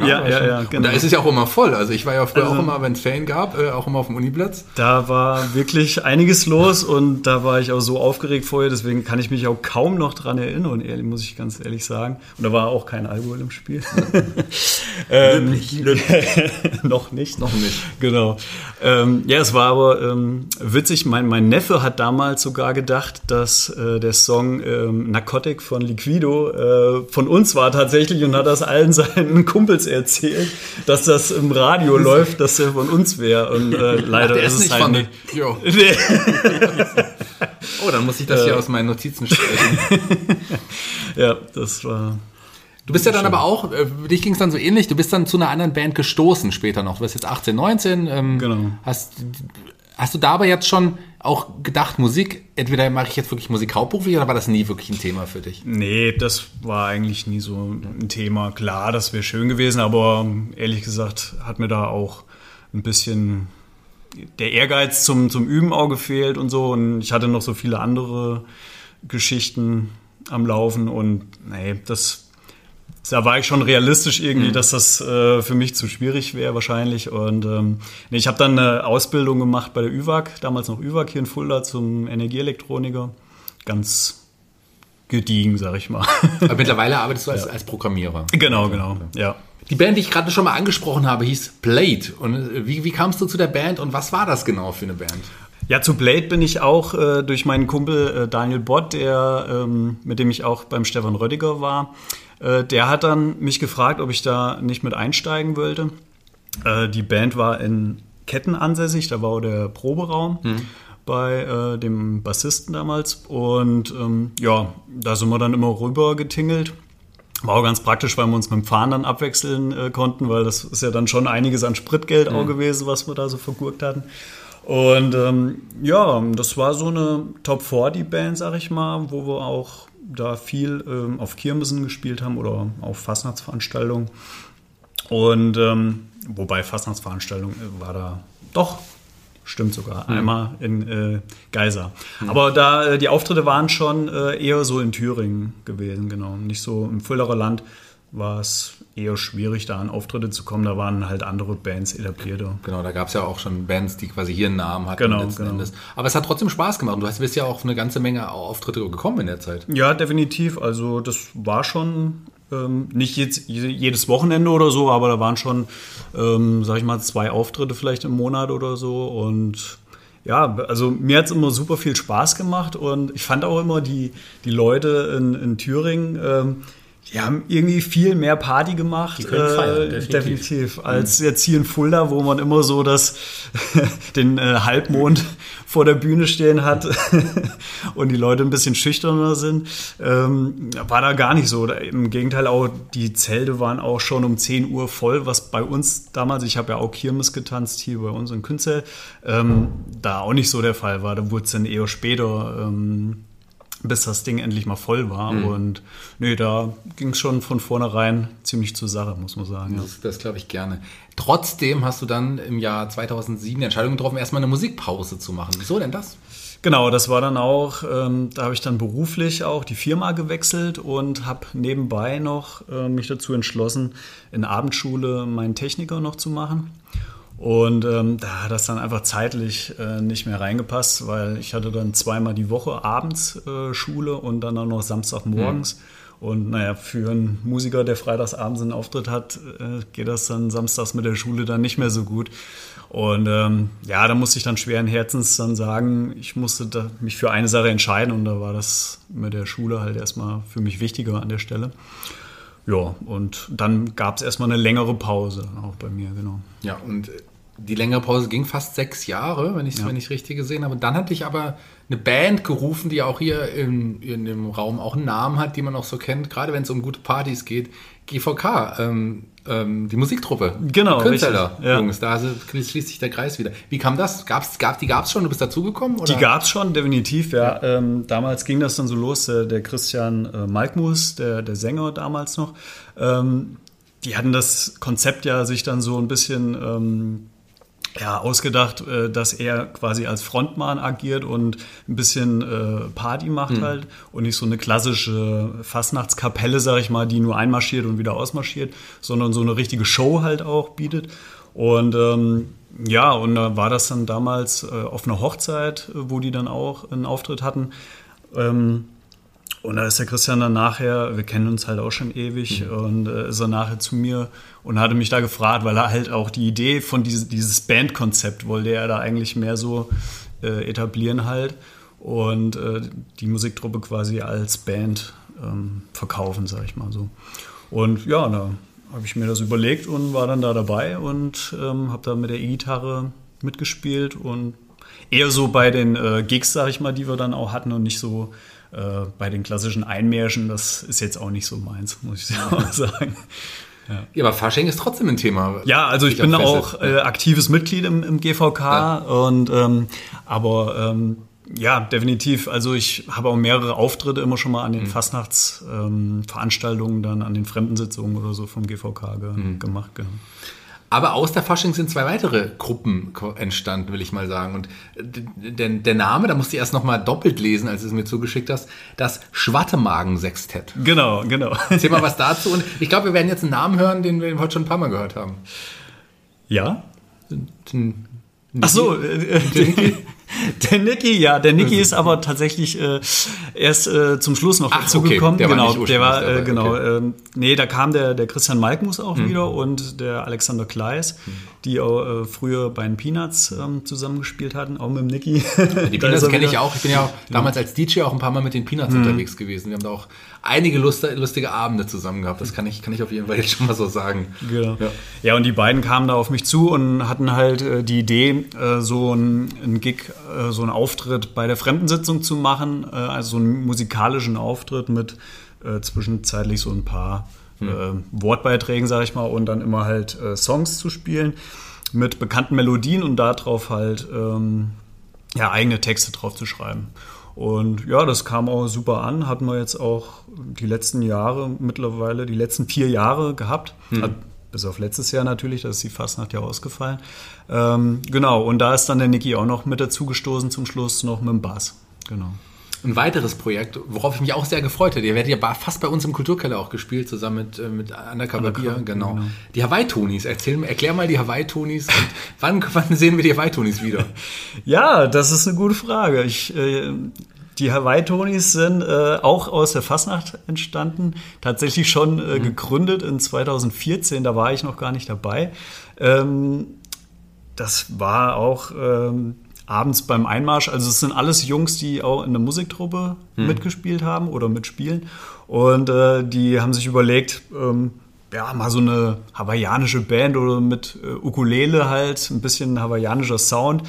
Ja, war ja, ja, Und genau. da ist es ja auch immer voll. Also ich war ja früher Also- auch immer, wenn es Ferien gab, äh, auch immer auf dem Uniplatz. Da war wirklich einiges los und da war ich auch so aufgeregt vorher, deswegen kann ich mich auch kaum noch dran erinnern, ehrlich, muss ich ganz ehrlich sagen. Und da war auch kein Alkohol im Spiel. ähm, noch nicht. Noch nicht. Genau. Ähm, ja, es war aber ähm, witzig. Mein, mein Neffe hat damals sogar gedacht, dass äh, der Song ähm, Narcotic von Liquido äh, von uns war tatsächlich und hat das allen seinen Kumpels erzählt, dass das im Radio läuft, dass der von uns wäre. Und äh, leider Der ist ist es nicht halt von nicht. Nee. Oh, dann muss ich das hier aus meinen Notizen streichen. Ja, das war. Du bist ja dann aber auch, äh, dich ging es dann so ähnlich, du bist dann zu einer anderen Band gestoßen später noch. Du bist jetzt 18, 19. Ähm, Genau. Hast, hast du dabei jetzt schon auch gedacht, Musik, entweder mache ich jetzt wirklich Musik hauptberuflich oder war das nie wirklich ein Thema für dich? Nee, das war eigentlich nie so ein Thema. Klar, das wäre schön gewesen, aber ehrlich gesagt hat mir da auch ein bisschen der Ehrgeiz zum, zum Üben auch gefehlt und so. Und ich hatte noch so viele andere Geschichten am Laufen und nee, das. Da war ich schon realistisch irgendwie, dass das äh, für mich zu schwierig wäre wahrscheinlich. Und ähm, nee, ich habe dann eine Ausbildung gemacht bei der ÜWAG, damals noch ÜWAG hier in Fulda zum Energieelektroniker. Ganz gediegen, sag ich mal. Aber mittlerweile arbeitest du als, als Programmierer. genau, genau. Ja. Die Band, die ich gerade schon mal angesprochen habe, hieß Blade. Und äh, wie, wie kamst du zu der Band und was war das genau für eine Band? Ja, zu Blade bin ich auch äh, durch meinen Kumpel äh, Daniel Bott, der, ähm, mit dem ich auch beim Stefan Röttiger war. Äh, der hat dann mich gefragt, ob ich da nicht mit einsteigen wollte. Äh, die Band war in Ketten ansässig, da war auch der Proberaum bei äh, dem Bassisten damals. Und ähm, ja, da sind wir dann immer rüber getingelt. War auch ganz praktisch, weil wir uns mit dem Fahren dann abwechseln äh, konnten, weil das ist ja dann schon einiges an Spritgeld auch gewesen, was wir da so vergurkt hatten. Und ähm, ja, das war so eine Top 40 Band, sag ich mal, wo wir auch da viel ähm, auf Kirmesen gespielt haben oder auf Fastnachtsveranstaltungen. Und ähm, wobei Fastnachtsveranstaltung äh, war da doch, stimmt sogar, einmal in äh, Geisa. Aber da äh, die Auftritte waren schon äh, eher so in Thüringen gewesen, genau. Nicht so im Fuldaer Land war es eher schwierig, da an Auftritte zu kommen. Da waren halt andere Bands etablierter. Genau, da gab es ja auch schon Bands, die quasi hier einen Namen hatten Genau, letzten genau. Endes. Aber es hat trotzdem Spaß gemacht. und Du hast- bist ja auch eine ganze Menge Auftritte gekommen in der Zeit. Ja, definitiv. Also das war schon Ähm, nicht jetzt, jedes Wochenende oder so, aber da waren schon, ähm, sag ich mal, zwei Auftritte vielleicht im Monat oder so. Und ja, also mir hat es immer super viel Spaß gemacht und ich fand auch immer die, die Leute in, in Thüringen, ähm, die haben irgendwie viel mehr Party gemacht. Können feiern, äh, definitiv. definitiv. Als jetzt hier in Fulda, wo man immer so das, den äh, Halbmond vor der Bühne stehen hat und die Leute ein bisschen schüchterner sind, ähm, war da gar nicht so. Im Gegenteil, auch die Zelte waren auch schon um 10 Uhr voll, was bei uns damals, ich habe ja auch Kirmes getanzt hier bei uns in Künzel, ähm, da auch nicht so der Fall war. Da wurde es dann eher später. Ähm, bis das Ding endlich mal voll war. Und nee, da ging es schon von vornherein ziemlich zur Sache, muss man sagen. Das, das glaube ich gerne. Trotzdem hast du dann im Jahr 2007 die Entscheidung getroffen, erstmal eine Musikpause zu machen. Wieso denn das? Genau, das war dann auch, ähm, da habe ich dann beruflich auch die Firma gewechselt und habe nebenbei noch äh, mich dazu entschlossen, in der Abendschule meinen Techniker noch zu machen. Und ähm, da hat das dann einfach zeitlich äh, nicht mehr reingepasst, weil ich hatte dann zweimal die Woche abends äh, Schule und dann auch noch Samstagmorgens. Und naja, für einen Musiker, der freitagsabends einen Auftritt hat, äh, geht das dann samstags mit der Schule dann nicht mehr so gut. Und ähm, ja, da musste ich dann schweren Herzens dann sagen, ich musste da mich für eine Sache entscheiden und da war das mit der Schule halt erstmal für mich wichtiger an der Stelle. Ja, und dann gab es erstmal eine längere Pause, auch bei mir, genau. Ja, und die längere Pause ging fast sechs Jahre, wenn ich es wenn ich richtig gesehen habe. Dann hatte ich aber eine Band gerufen, die auch hier in, in dem Raum auch einen Namen hat, die man auch so kennt, gerade wenn es um gute Partys geht. GVK, ähm, ähm, die Musiktruppe. Genau, Künstler, ja. Jungs, da schließt sich der Kreis wieder. Wie kam das? Gab's, gab, die gab es schon, du bist dazugekommen? Die gab es schon, definitiv, ja. Ähm, damals ging das dann so los, der, der Christian äh, Malkmus, der, der Sänger damals noch, ähm, die hatten das Konzept ja sich dann so ein bisschen ähm, ja, ausgedacht, äh, dass er quasi als Frontmann agiert und ein bisschen äh, Party macht halt und nicht so eine klassische Fastnachtskapelle, sag ich mal, die nur einmarschiert und wieder ausmarschiert, sondern so eine richtige Show halt auch bietet. Und ähm, ja, und da war das dann damals äh, auf einer Hochzeit, äh, wo die dann auch einen Auftritt hatten. Ähm, und da ist der Christian dann nachher, wir kennen uns halt auch schon ewig, Mhm. und äh, ist er nachher zu mir und hatte mich da gefragt, weil er halt auch die Idee von dieses, dieses Bandkonzept wollte er da eigentlich mehr so äh, etablieren halt und äh, die Musiktruppe quasi als Band ähm, verkaufen, sag ich mal so. Und ja, da habe ich mir das überlegt und war dann da dabei und ähm, habe da mit der E-Gitarre mitgespielt und eher so bei den äh, Gigs, sag ich mal, die wir dann auch hatten und nicht so äh, bei den klassischen Einmärschen. Das ist jetzt auch nicht so meins, muss ich sagen. Ja, aber Fasching ist trotzdem ein Thema. Ja, also ich bin hab auch äh, aktives Mitglied im, im GVK Ja. und ähm, aber ähm, ja, definitiv. Also ich habe auch mehrere Auftritte immer schon mal an den Mhm. Fastnachtsveranstaltungen, ähm, dann an den Fremdensitzungen oder so vom GVK ge Mhm. gemacht. Genau. Aber aus der Fasching sind zwei weitere Gruppen entstanden, will ich mal sagen. Und der, der Name, da musste ich erst nochmal doppelt lesen, als du es mir zugeschickt hast, das Schwattemagen-Sextett. Genau, genau. Erzähl mal was dazu. Und ich glaube, wir werden jetzt einen Namen hören, den wir heute schon ein paar Mal gehört haben. Ja? Den- Ach so, äh, der, Niki, ja, der Niki ist aber tatsächlich äh, erst äh, zum Schluss noch dazugekommen. okay, der war genau, der war äh, genau. dabei, ähm, nee, da kam der der Christian Malkmus auch wieder und der Alexander Kleis, die auch äh, früher bei den Peanuts ähm, zusammengespielt hatten, auch mit dem Niki. Die Peanuts kenne ich auch. Ich bin ja auch damals als DJ auch ein paar Mal mit den Peanuts unterwegs gewesen. Wir haben da auch einige lustige, Abende zusammen gehabt. Das kann ich, kann ich auf jeden Fall jetzt schon mal so sagen. Genau. Ja. Ja. und die beiden kamen da auf mich zu und hatten halt äh, die Idee, äh, so ein, ein Gig, äh, so einen Auftritt bei der Fremdensitzung zu machen, äh, also so einen musikalischen Auftritt mit äh, zwischenzeitlich so ein paar äh, Wortbeiträgen, sag ich mal, und dann immer halt äh, Songs zu spielen mit bekannten Melodien und darauf halt ähm, ja, eigene Texte drauf zu schreiben. Und ja, das kam auch super an. Hatten wir jetzt auch die letzten Jahre mittlerweile, die letzten vier Jahre gehabt. Hat, bis auf letztes Jahr natürlich, da ist die Fastnacht ja ausgefallen. Ähm, genau, und da ist dann der Niki auch noch mit dazugestoßen zum Schluss, noch mit dem Bass. Genau. Ein weiteres Projekt, worauf ich mich auch sehr gefreut hätte. Ihr werdet ja fast bei uns im Kulturkeller auch gespielt, zusammen mit, äh, mit Undercover Bier. Genau. genau. Die Hawaii-Tonis. Erzähl, erklär mal die Hawaii-Tonis. und wann, wann sehen wir die Hawaii-Tonis wieder? Ja, das ist eine gute Frage. Ich, äh, die Hawaii-Tonis sind äh, auch aus der Fasnacht entstanden, tatsächlich schon äh, mhm. gegründet in 2014, da war ich noch gar nicht dabei. Ähm, das war auch ähm, abends beim Einmarsch. Also es sind alles Jungs, die auch in der Musiktruppe hm. mitgespielt haben oder mitspielen. Und äh, die haben sich überlegt, ähm, ja, mal so eine hawaiianische Band oder mit äh, Ukulele halt, ein bisschen hawaiianischer Sound.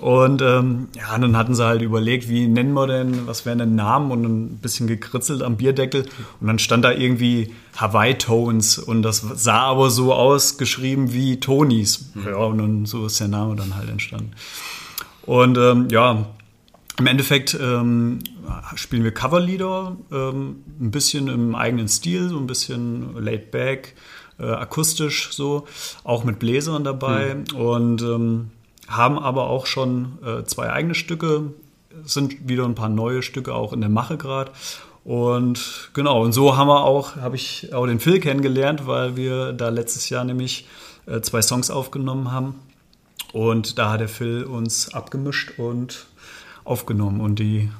Und ähm, ja, dann hatten sie halt überlegt, wie nennen wir denn, was wären denn Namen und ein bisschen gekritzelt am Bierdeckel. Und dann stand da irgendwie Hawaii Tones und das sah aber so ausgeschrieben wie Tonys. Mhm. Ja, und dann so ist der Name dann halt entstanden. Und ähm, ja, im Endeffekt ähm, spielen wir Coverlieder, ähm, ein bisschen im eigenen Stil, so ein bisschen laid back, äh, akustisch so, auch mit Bläsern dabei mhm. und ähm, haben aber auch schon äh, zwei eigene Stücke, sind wieder ein paar neue Stücke auch in der Mache gerade. Und genau, und so haben wir auch, habe ich auch den Phil kennengelernt, weil wir da letztes Jahr nämlich äh, zwei Songs aufgenommen haben. Und da hat der Phil uns abgemischt und aufgenommen und die,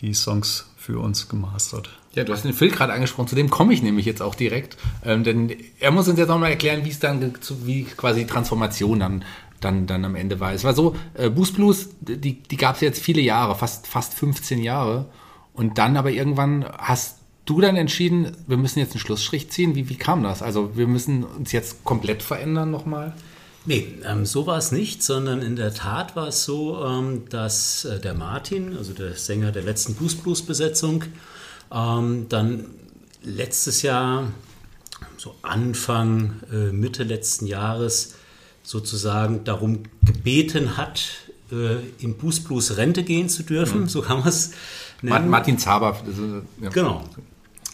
die Songs für uns gemastert. Ja, du hast den Phil gerade angesprochen, zu dem komme ich nämlich jetzt auch direkt. Ähm, denn er muss uns jetzt auch mal erklären, wie es dann, wie quasi die Transformation dann, dann, dann am Ende war. Es war so, äh, Boost Blues, die, die gab es jetzt viele Jahre, fast, fast 15 Jahre. Und dann aber irgendwann hast du dann entschieden, wir müssen jetzt einen Schlussstrich ziehen. Wie, wie kam das? Also wir müssen uns jetzt komplett verändern nochmal? Nee, ähm, so war es nicht, sondern in der Tat war es so, ähm, dass äh, der Martin, also der Sänger der letzten Blues Blues Besetzung, ähm, dann letztes Jahr, so Anfang, äh, Mitte letzten Jahres, sozusagen darum gebeten hat, äh, im Blues Blues Rente gehen zu dürfen, mhm. so kann man es nennen. Martin Zaber. Ja. Genau.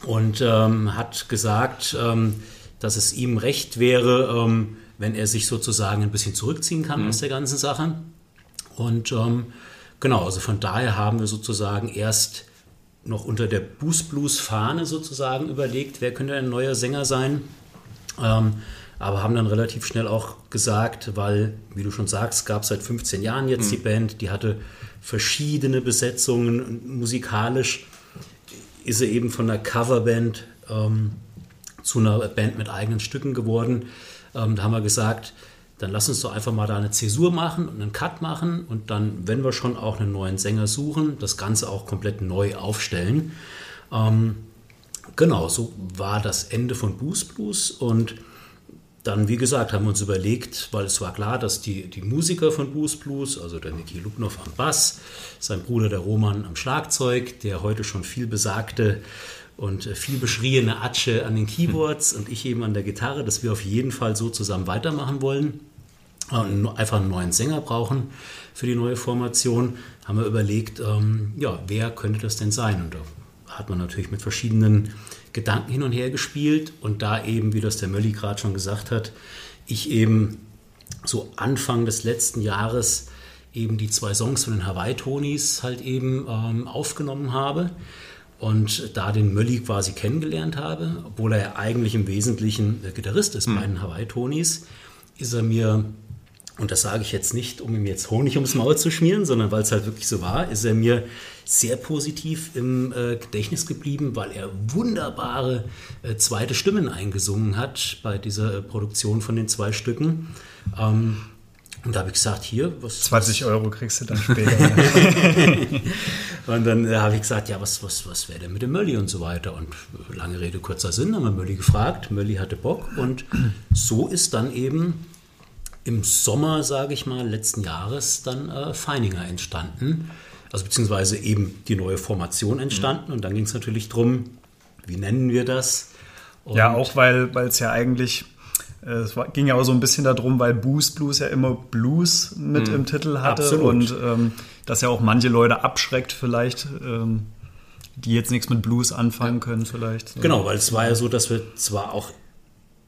Und ähm, hat gesagt, ähm, dass es ihm recht wäre, ähm, wenn er sich sozusagen ein bisschen zurückziehen kann mhm. aus der ganzen Sache. Und ähm, genau, also von daher haben wir sozusagen erst noch unter der Boost Blues Fahne sozusagen überlegt, wer könnte ein neuer Sänger sein. Aber haben dann relativ schnell auch gesagt, weil, wie du schon sagst, gab es seit 15 Jahren jetzt mhm. die Band, die hatte verschiedene Besetzungen musikalisch ist sie eben von einer Coverband ähm, zu einer Band mit eigenen Stücken geworden. Ähm, da haben wir gesagt, dann lass uns doch einfach mal da eine Zäsur machen und einen Cut machen und dann, wenn wir schon auch einen neuen Sänger suchen, das Ganze auch komplett neu aufstellen. Ähm, genau, so war das Ende von Boost Blues und dann, wie gesagt, haben wir uns überlegt, weil es war klar, dass die, die Musiker von Boost Blues, also der Niki Lubnow am Bass, sein Bruder der Roman am Schlagzeug, der heute schon viel besagte und viel beschriebene Atsche an den Keyboards und ich eben an der Gitarre, dass wir auf jeden Fall so zusammen weitermachen wollen und einfach einen neuen Sänger brauchen für die neue Formation, haben wir überlegt, ähm, ja, wer könnte das denn sein? Und da hat man natürlich mit verschiedenen Gedanken hin und her gespielt und da eben, wie das der Mölli gerade schon gesagt hat, ich eben so Anfang des letzten Jahres eben die zwei Songs von den Hawaii-Tonis halt eben ähm, aufgenommen habe und da den Mölli quasi kennengelernt habe, obwohl er ja eigentlich im Wesentlichen der Gitarrist ist mhm. bei den Hawaii-Tonis, ist er mir, und das sage ich jetzt nicht, um ihm jetzt Honig ums Maul zu schmieren, sondern weil es halt wirklich so war, ist er mir sehr positiv im äh, Gedächtnis geblieben, weil er wunderbare äh, zweite Stimmen eingesungen hat bei dieser äh, Produktion von den zwei Stücken. Ähm, und da habe ich gesagt, hier, was. 20 Euro kriegst du dann später. und dann äh, habe ich gesagt, ja, was, was, was wäre denn mit dem Mölli und so weiter. Und lange Rede, kurzer Sinn, haben wir Mölli gefragt. Mölli hatte Bock. Und so ist dann eben im Sommer, sage ich mal, letzten Jahres dann äh, Feininger entstanden. Also beziehungsweise eben die neue Formation entstanden. Und dann ging es natürlich darum, wie nennen wir das? Und ja, auch weil es ja eigentlich äh, es ging ja auch so ein bisschen darum, weil Boost Blues ja immer Blues mit mhm. im Titel hatte Absolut. und ähm, das ja auch manche Leute abschreckt vielleicht, ähm, die jetzt nichts mit Blues anfangen können vielleicht. Genau, weil es war ja so, dass wir zwar auch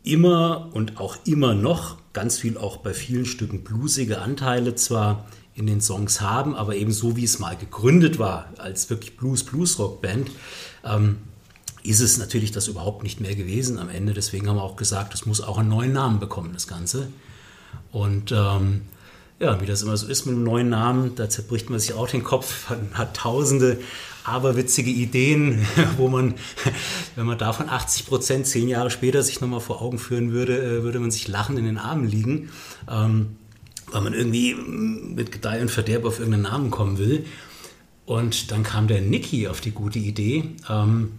immer und auch immer noch ganz viel auch bei vielen Stücken bluesige Anteile zwar in den Songs haben, aber eben so wie es mal gegründet war als wirklich Blues-Blues-Rock-Band, ähm, ist es natürlich das überhaupt nicht mehr gewesen am Ende. Deswegen haben wir auch gesagt, es muss auch einen neuen Namen bekommen, das Ganze. Und ähm, ja, wie das immer so ist mit einem neuen Namen, da zerbricht man sich auch den Kopf, hat, hat tausende aberwitzige Ideen, wo man, wenn man davon 80 Prozent zehn Jahre später sich nochmal vor Augen führen würde, äh, würde man sich lachend in den Armen liegen, ähm, weil man irgendwie mit Gedeih und Verderb auf irgendeinen Namen kommen will. Und dann kam der Niki auf die gute Idee, ähm,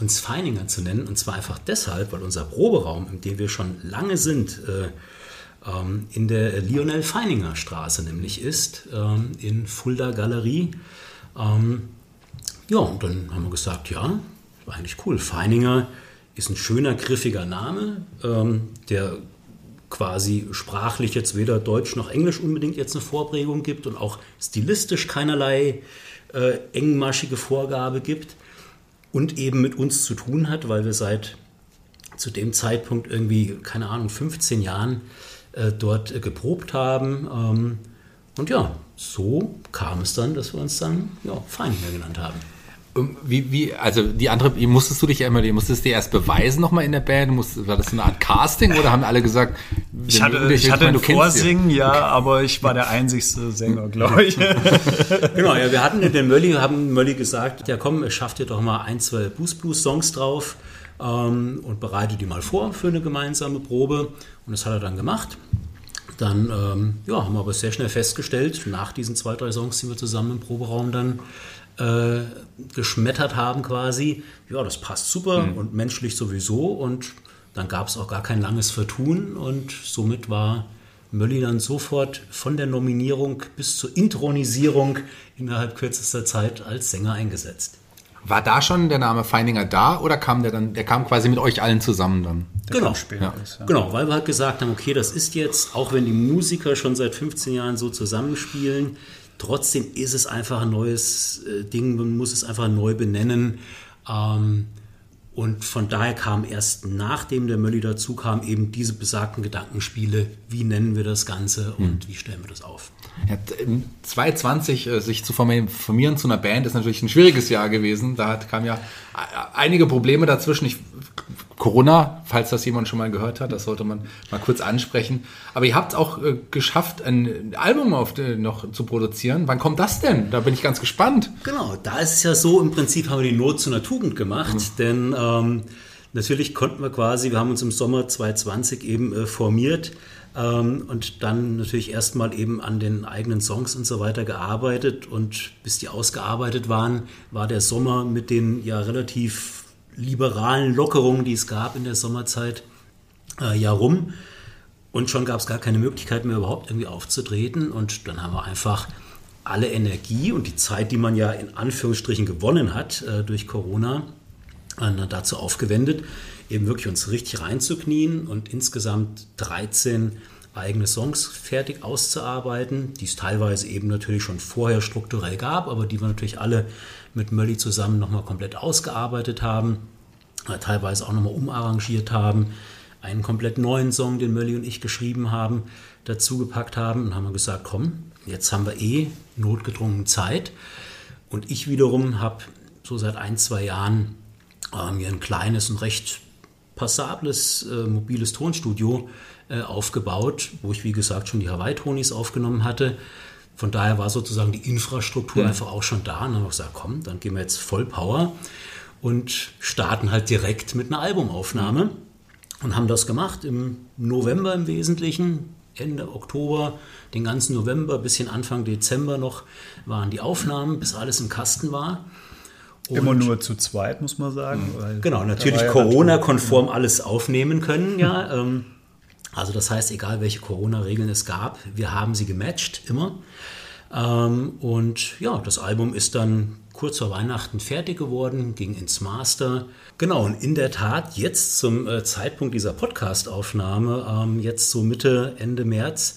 uns Feininger zu nennen. Und zwar einfach deshalb, weil unser Proberaum, in dem wir schon lange sind, äh, ähm, in der Lionel Feininger Straße nämlich ist, ähm, in Fulda Galerie. Ähm, ja, und dann haben wir gesagt, ja, war eigentlich cool. Feininger ist ein schöner, griffiger Name, ähm, der quasi sprachlich jetzt weder Deutsch noch Englisch unbedingt jetzt eine Vorprägung gibt und auch stilistisch keinerlei äh, engmaschige Vorgabe gibt und eben mit uns zu tun hat, weil wir seit zu dem Zeitpunkt irgendwie, keine Ahnung, 15 Jahren äh, dort äh, geprobt haben. Ähm, und ja, so kam es dann, dass wir uns dann ja, Feininger genannt haben. Ähm, wie, wie, also die andere, musstest du dich ja immer, musstest dir erst beweisen nochmal in der Band? Musst, war das eine Art Casting oder haben alle gesagt, ich hatte, ich hatte ein Vorsingen, ja, aber ich war der einzigste Sänger, glaube ich. genau, ja, wir hatten den Mölli, haben Mölli gesagt, ja komm, schafft dir doch mal ein, zwei Boost Blues Songs drauf ähm, und bereite die mal vor für eine gemeinsame Probe. Und das hat er dann gemacht. Dann ähm, ja, haben wir aber sehr schnell festgestellt, nach diesen zwei, drei Songs, die wir zusammen im Proberaum dann äh, geschmettert haben quasi, ja, das passt super mhm. und menschlich sowieso und dann gab es auch gar kein langes Vertun und somit war Mölli dann sofort von der Nominierung bis zur Intronisierung innerhalb kürzester Zeit als Sänger eingesetzt. War da schon der Name Feininger da oder kam der dann, der kam quasi mit euch allen zusammen dann? Der genau. Ja. Ist, ja. genau, weil wir halt gesagt haben, okay, das ist jetzt, auch wenn die Musiker schon seit 15 Jahren so zusammenspielen, Trotzdem ist es einfach ein neues äh, Ding, man muss es einfach neu benennen. Ähm, und von daher kam erst nachdem der Mölli dazu kam, eben diese besagten Gedankenspiele, wie nennen wir das Ganze und hm. wie stellen wir das auf. Ja, 2020 äh, sich zu formieren zu einer Band ist natürlich ein schwieriges Jahr gewesen. Da kam ja einige Probleme dazwischen. Ich Corona, falls das jemand schon mal gehört hat, das sollte man mal kurz ansprechen. Aber ihr habt es auch äh, geschafft, ein Album auf, äh, noch zu produzieren. Wann kommt das denn? Da bin ich ganz gespannt. Genau, da ist es ja so, im Prinzip haben wir die Not zu einer Tugend gemacht, mhm. denn ähm, natürlich konnten wir quasi, wir haben uns im Sommer 2020 eben äh, formiert ähm, und dann natürlich erstmal eben an den eigenen Songs und so weiter gearbeitet und bis die ausgearbeitet waren, war der Sommer mit den ja relativ liberalen Lockerungen, die es gab in der Sommerzeit, äh, ja rum. Und schon gab es gar keine Möglichkeit mehr überhaupt irgendwie aufzutreten. Und dann haben wir einfach alle Energie und die Zeit, die man ja in Anführungsstrichen gewonnen hat äh, durch Corona, dazu aufgewendet, eben wirklich uns richtig reinzuknien und insgesamt 13 eigene Songs fertig auszuarbeiten, die es teilweise eben natürlich schon vorher strukturell gab, aber die wir natürlich alle mit Mölli zusammen nochmal komplett ausgearbeitet haben, äh, teilweise auch nochmal umarrangiert haben, einen komplett neuen Song, den Mölli und ich geschrieben haben, dazu gepackt haben und haben gesagt, komm, jetzt haben wir eh notgedrungen Zeit. Und ich wiederum habe so seit ein, zwei Jahren äh, mir ein kleines und recht passables äh, mobiles Tonstudio äh, aufgebaut, wo ich wie gesagt schon die Hawaii-Tonis aufgenommen hatte. Von daher war sozusagen die Infrastruktur mhm. einfach auch schon da. Und dann haben wir gesagt, komm, dann gehen wir jetzt voll Power und starten halt direkt mit einer Albumaufnahme. Und haben das gemacht im November im Wesentlichen, Ende Oktober, den ganzen November, bisschen Anfang Dezember noch waren die Aufnahmen, bis alles im Kasten war. Und Immer nur zu zweit, muss man sagen. genau, natürlich Corona-konform alles aufnehmen können, ja. Ähm, also das heißt, egal welche Corona-Regeln es gab, wir haben sie gematcht, immer. Ähm, und ja, das Album ist dann kurz vor Weihnachten fertig geworden, ging ins Master. Genau, und in der Tat, jetzt zum äh, Zeitpunkt dieser Podcast-Aufnahme, ähm, jetzt so Mitte, Ende März,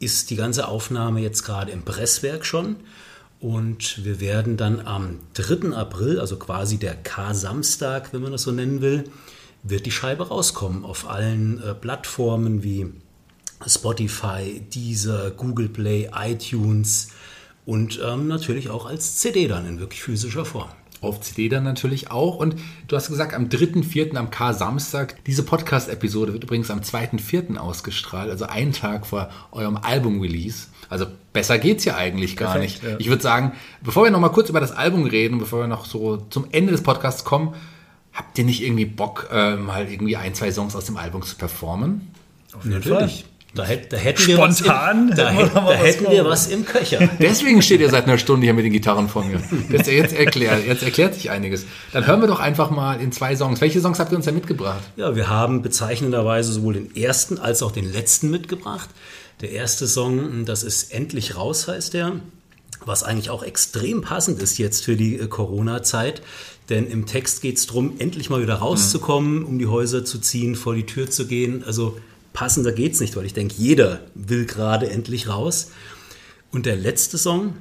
ist die ganze Aufnahme jetzt gerade im Presswerk schon. Und wir werden dann am 3. April, also quasi der K-Samstag, wenn man das so nennen will, wird die Scheibe rauskommen auf allen äh, Plattformen wie Spotify, Deezer, Google Play, iTunes und ähm, natürlich auch als CD dann in wirklich physischer Form. Auf CD dann natürlich auch. Und du hast gesagt, am 3.4. am K-Samstag. Diese Podcast-Episode wird übrigens am 2.4. ausgestrahlt, also einen Tag vor eurem Album-Release. Also besser geht's ja eigentlich gar Perfekt, nicht. ja. Ich würde sagen, bevor wir noch mal kurz über das Album reden, bevor wir noch so zum Ende des Podcasts kommen, habt ihr nicht irgendwie Bock, äh, mal irgendwie ein, zwei Songs aus dem Album zu performen? Natürlich. Da, hätt, da hätten wir was Spontan im, da, hätt, da was hätten wir was im Köcher. Deswegen steht ihr seit einer Stunde hier mit den Gitarren vor mir. Jetzt, jetzt, erklärt, jetzt erklärt sich einiges. Dann hören wir doch einfach mal in zwei Songs. Welche Songs habt ihr uns da mitgebracht? Ja, wir haben bezeichnenderweise sowohl den ersten als auch den letzten mitgebracht. Der erste Song, das ist Endlich raus, heißt der, was eigentlich auch extrem passend ist jetzt für die äh, Corona-Zeit. Denn im Text geht es darum, endlich mal wieder rauszukommen, um die Häuser zu ziehen, vor die Tür zu gehen. Also passender geht's nicht, weil ich denke, jeder will gerade endlich raus. Und der letzte Song,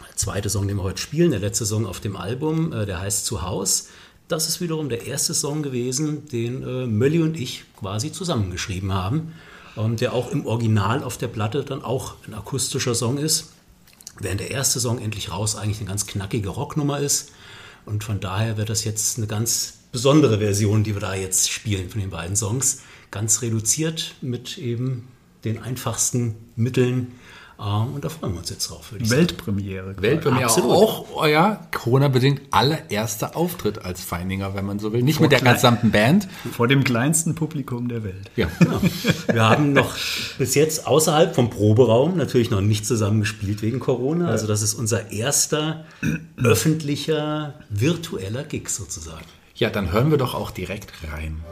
der zweite Song, den wir heute spielen, der letzte Song auf dem Album, äh, der heißt Zuhaus. Das ist wiederum der erste Song gewesen, den äh, Mölli und ich quasi zusammengeschrieben haben, ähm, der auch im Original auf der Platte dann auch ein akustischer Song ist, während der erste Song endlich raus eigentlich eine ganz knackige Rocknummer ist. Und von daher wird das jetzt eine ganz besondere Version, die wir da jetzt spielen von den beiden Songs. Ganz reduziert mit eben den einfachsten Mitteln. Ähm, Und da freuen wir uns jetzt drauf, ich sagen. Weltpremiere. Weltpremiere Absolut. auch euer Corona-bedingt allererster Auftritt als Feininger, wenn man so will. Nicht mit der gesamten Band. Vor dem kleinsten Publikum der Welt. Ja. Wir haben noch bis jetzt außerhalb vom Proberaum natürlich noch nicht zusammen gespielt wegen Corona. Also das ist unser erster öffentlicher virtueller Gig sozusagen. ja, dann hören wir doch auch direkt rein.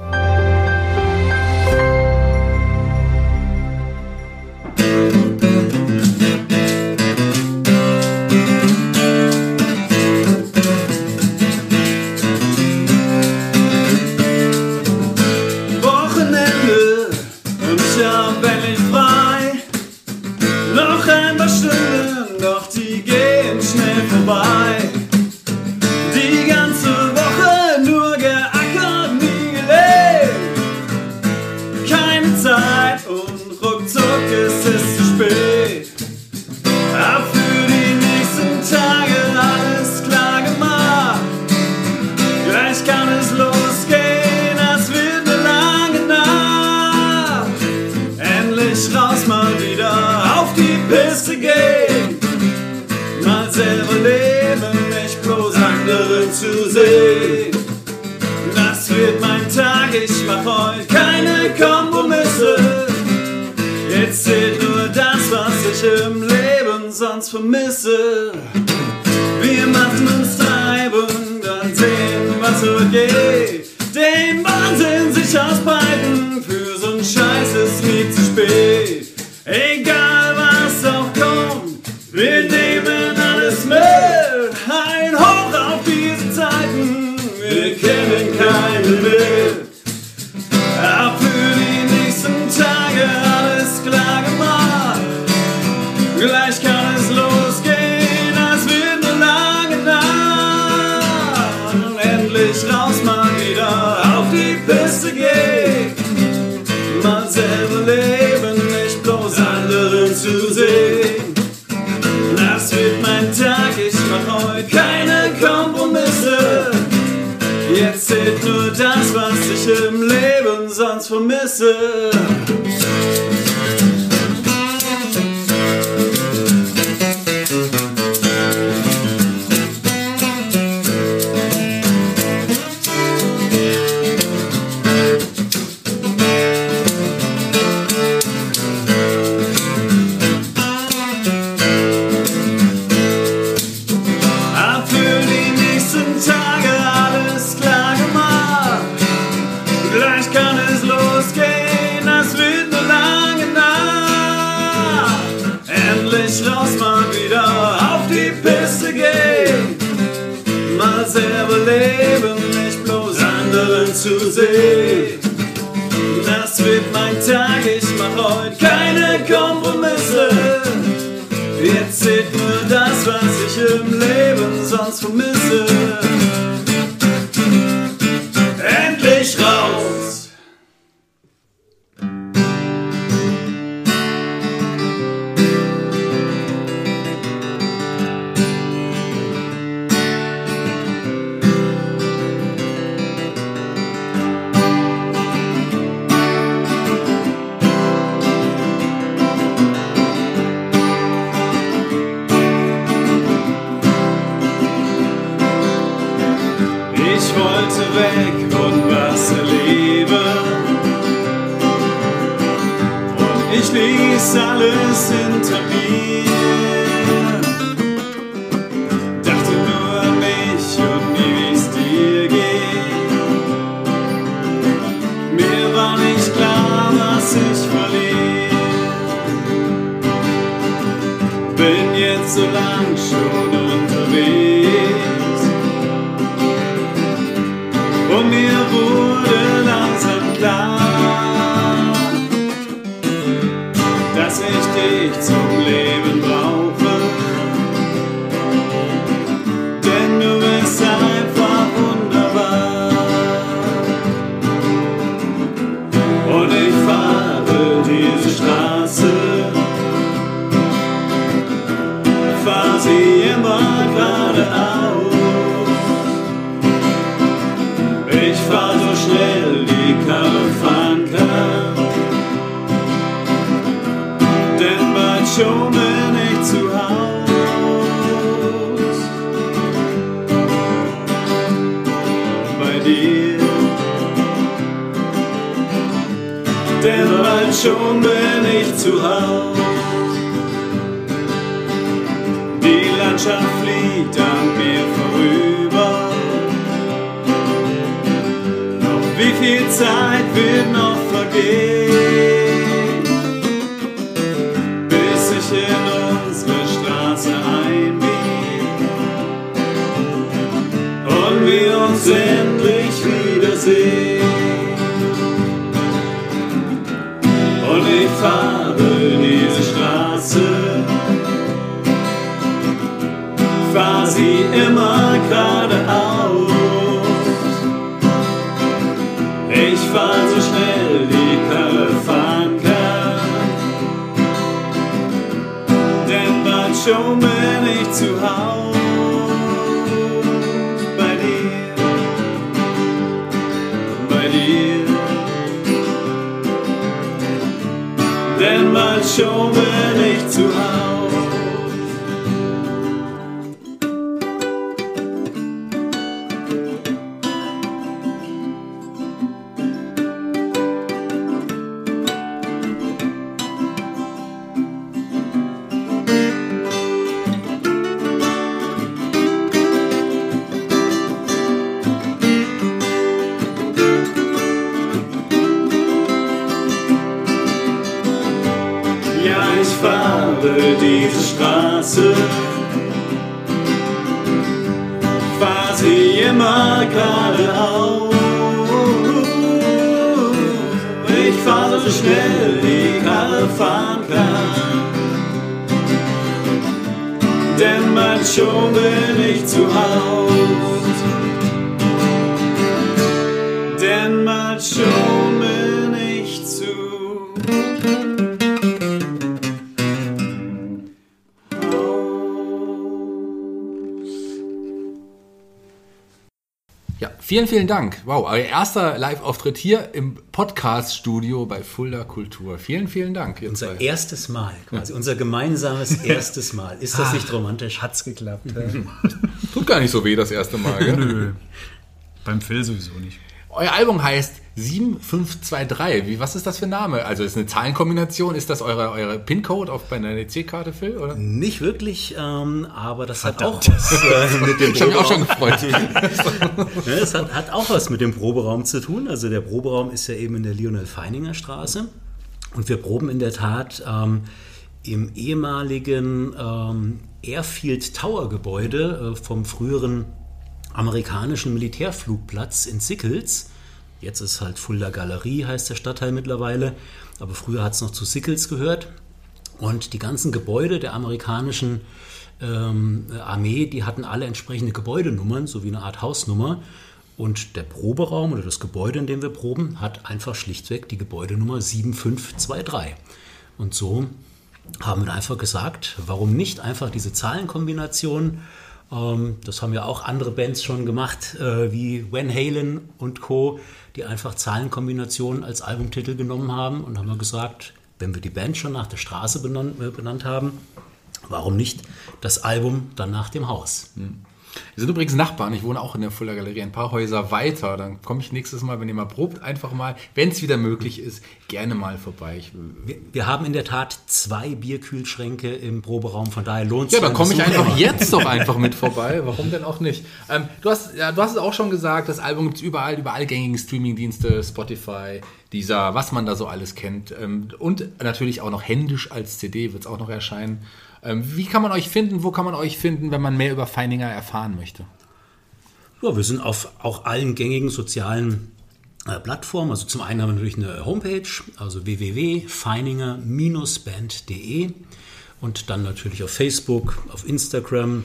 answer. Vielen, vielen Dank. Wow, euer erster Live-Auftritt hier im Podcast-Studio bei Fulda Kultur. Vielen, vielen Dank. Unser zwei. erstes Mal, quasi unser gemeinsames erstes Mal. Ist das nicht romantisch? Hat's geklappt. Tut gar nicht so weh das erste Mal. Gell? Nö. Beim Phil sowieso nicht. Euer Album heißt 7523. Wie, was ist das für ein Name? Also ist eine Zahlenkombination? Ist das eure, eure PIN-Code auf bei einer EC-Karte, Phil? Oder? Nicht wirklich, ähm, aber das hat auch Verdammt. was äh, mit dem mich auch schon Proberaum. gefreut. Ja, es hat, hat auch was mit dem Proberaum zu tun. Also der Proberaum ist ja eben in der Lionel Feininger Straße. Und wir proben in der Tat ähm, im ehemaligen ähm, Airfield Tower Gebäude äh, vom früheren amerikanischen Militärflugplatz in Sickels. Jetzt ist halt Fulda Galerie, heißt der Stadtteil mittlerweile. Aber früher hat es noch zu Sickels gehört. Und die ganzen Gebäude der amerikanischen ähm, Armee, die hatten alle entsprechende Gebäudenummern, so wie eine Art Hausnummer. Und der Proberaum oder das Gebäude, in dem wir proben, hat einfach schlichtweg die Gebäudenummer 7523. Und so haben wir einfach gesagt, warum nicht einfach diese Zahlenkombination? Ähm, das haben ja auch andere Bands schon gemacht, äh, wie Van Halen und Co., die einfach Zahlenkombinationen als Albumtitel genommen haben und haben gesagt, wenn wir die Band schon nach der Straße benannt, äh, benannt haben, warum nicht das Album dann nach dem Haus? Wir sind übrigens Nachbarn. Ich wohne auch in der Fuller Galerie, ein paar Häuser weiter. Dann komme ich nächstes Mal, wenn ihr mal probt, einfach mal, wenn es wieder möglich ist, gerne mal vorbei. Ich, Wir, wir haben in der Tat zwei Bierkühlschränke im Proberaum, von daher lohnt es ja, dann komme ich einfach jetzt doch einfach mit vorbei. Warum denn auch nicht? Ähm, du, hast, ja, du hast es auch schon gesagt, das Album gibt es überall, über alle gängigen Streamingdienste, Spotify, dieser, was man da so alles kennt. Ähm, und natürlich auch noch händisch als CD wird es auch noch erscheinen. Ähm, wie kann man euch finden? Wo kann man euch finden, wenn man mehr über Feininger erfahren möchte? Ja, wir sind auf auch allen gängigen sozialen äh, Plattformen. Also zum einen haben wir natürlich eine Homepage, also www.feininger-band.de und dann natürlich auf Facebook, auf Instagram,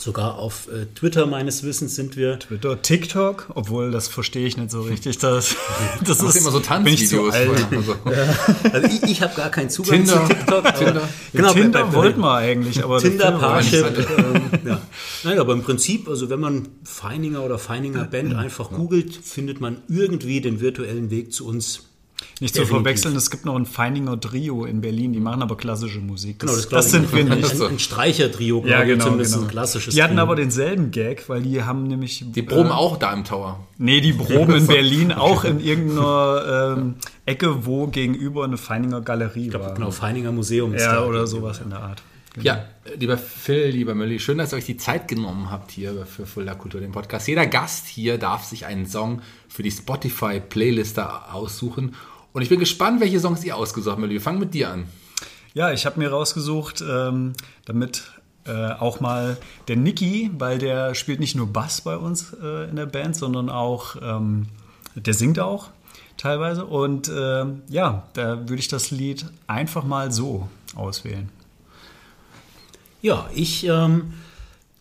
Sogar auf äh, Twitter meines Wissens sind wir. Twitter, TikTok, obwohl das verstehe ich nicht so richtig. Das, das, das ist immer so Tanzvideos. Also. also ich, ich habe gar keinen Zugang Tinder, zu TikTok. Tinder, genau, Tinder bei, bei, wollten wir eigentlich, aber Tinder, Parship. Ähm, ja. Nein, aber im Prinzip, also wenn man Feininger oder Feininger Band einfach googelt, findet man irgendwie den virtuellen Weg zu uns nicht zu verwechseln, es gibt noch ein Feininger Trio in Berlin, die machen aber klassische Musik. Das, genau, das, das sind wir nicht. Ein, ein Streicher-Trio, ja, genau, zumindest genau. ein klassisches Die hatten Trio. aber denselben Gag, weil die haben nämlich... Die proben äh, auch da im Tower. Nee, die proben in Berlin auch in irgendeiner ähm, Ecke, wo gegenüber eine Feininger Galerie ich glaub, war. Genau, Feininger Museum. Ist ja, oder sowas in der Art. Genau. Ja, lieber Phil, lieber Mölli, schön, dass ihr euch die Zeit genommen habt hier für Fulda Kultur, den Podcast. Jeder Gast hier darf sich einen Song für die Spotify-Playliste aussuchen und ich bin gespannt, welche Songs ihr ausgesucht habt. Wir fangen mit dir an. Ja, ich habe mir rausgesucht, ähm, damit äh, auch mal der Niki, weil der spielt nicht nur Bass bei uns äh, in der Band, sondern auch, ähm, der singt auch teilweise. Und äh, ja, da würde ich das Lied einfach mal so auswählen. Ja, ich ähm,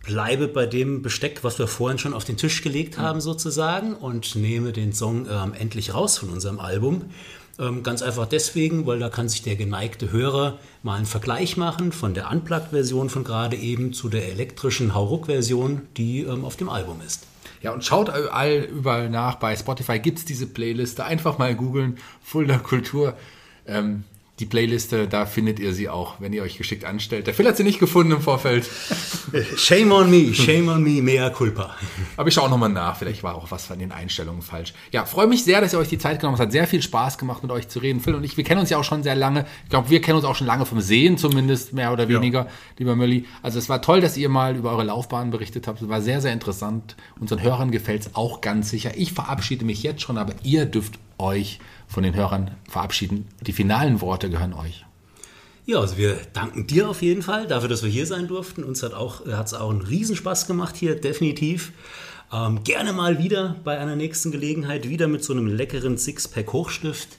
bleibe bei dem Besteck, was wir vorhin schon auf den Tisch gelegt haben, sozusagen, und nehme den Song ähm, endlich raus von unserem Album. Ähm, ganz einfach deswegen, weil da kann sich der geneigte Hörer mal einen Vergleich machen von der Unplugged-Version von gerade eben zu der elektrischen Hauruck-Version, die ähm, auf dem Album ist. Ja, und schaut all überall nach. Bei Spotify gibt es diese Playliste. Einfach mal googeln, Fulda Kultur. Ähm, die Playliste, da findet ihr sie auch, wenn ihr euch geschickt anstellt. Der Phil hat sie nicht gefunden im Vorfeld. Shame on me, shame on me, mea culpa. Aber ich schaue nochmal nach, vielleicht war auch was von den Einstellungen falsch. Ja, freue mich sehr, dass ihr euch die Zeit genommen habt. Es hat sehr viel Spaß gemacht, mit euch zu reden. Phil und ich, wir kennen uns ja auch schon sehr lange. Ich glaube, wir kennen uns auch schon lange vom Sehen zumindest, mehr oder weniger, ja. lieber Mölli. Also es war toll, dass ihr mal über eure Laufbahn berichtet habt. Es war sehr, sehr interessant. Unseren Hörern gefällt es auch ganz sicher. Ich verabschiede mich jetzt schon, aber ihr dürft euch von den Hörern verabschieden. Die finalen Worte gehören euch. Ja, also wir danken dir auf jeden Fall dafür, dass wir hier sein durften. Uns hat es auch, auch einen Riesenspaß gemacht hier, definitiv. Ähm, gerne mal wieder bei einer nächsten Gelegenheit, wieder mit so einem leckeren Sixpack Hochstift.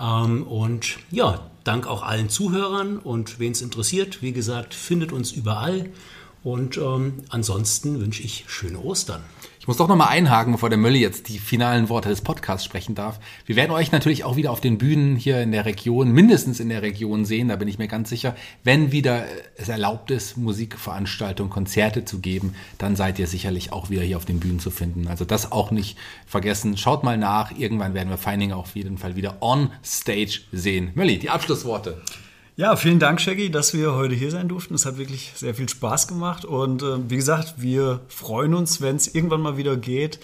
Ähm, und ja, dank auch allen Zuhörern und wen es interessiert, wie gesagt, findet uns überall. Und ähm, ansonsten wünsche ich schöne Ostern. Ich muss doch nochmal einhaken, bevor der Mölli jetzt die finalen Worte des Podcasts sprechen darf. Wir werden euch natürlich auch wieder auf den Bühnen hier in der Region, mindestens in der Region sehen, da bin ich mir ganz sicher. Wenn wieder es erlaubt ist, Musikveranstaltungen, Konzerte zu geben, dann seid ihr sicherlich auch wieder hier auf den Bühnen zu finden. Also das auch nicht vergessen. Schaut mal nach. Irgendwann werden wir Feining auf jeden Fall wieder on stage sehen. Mölli, die Abschlussworte. Ja, vielen Dank, Shaggy, dass wir heute hier sein durften. Es hat wirklich sehr viel Spaß gemacht. Und äh, wie gesagt, wir freuen uns, wenn es irgendwann mal wieder geht,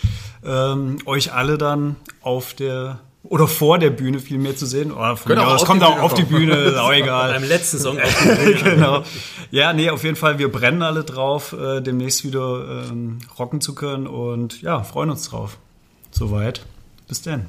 ähm, euch alle dann auf der oder vor der Bühne viel mehr zu sehen. Oh, von genau, es kommt auch auf die Bühne, ist auch egal. Beim letzten Song auf die Bühne. genau. Ja, nee, auf jeden Fall, wir brennen alle drauf, äh, demnächst wieder ähm, rocken zu können und ja, freuen uns drauf. Soweit. Bis dann.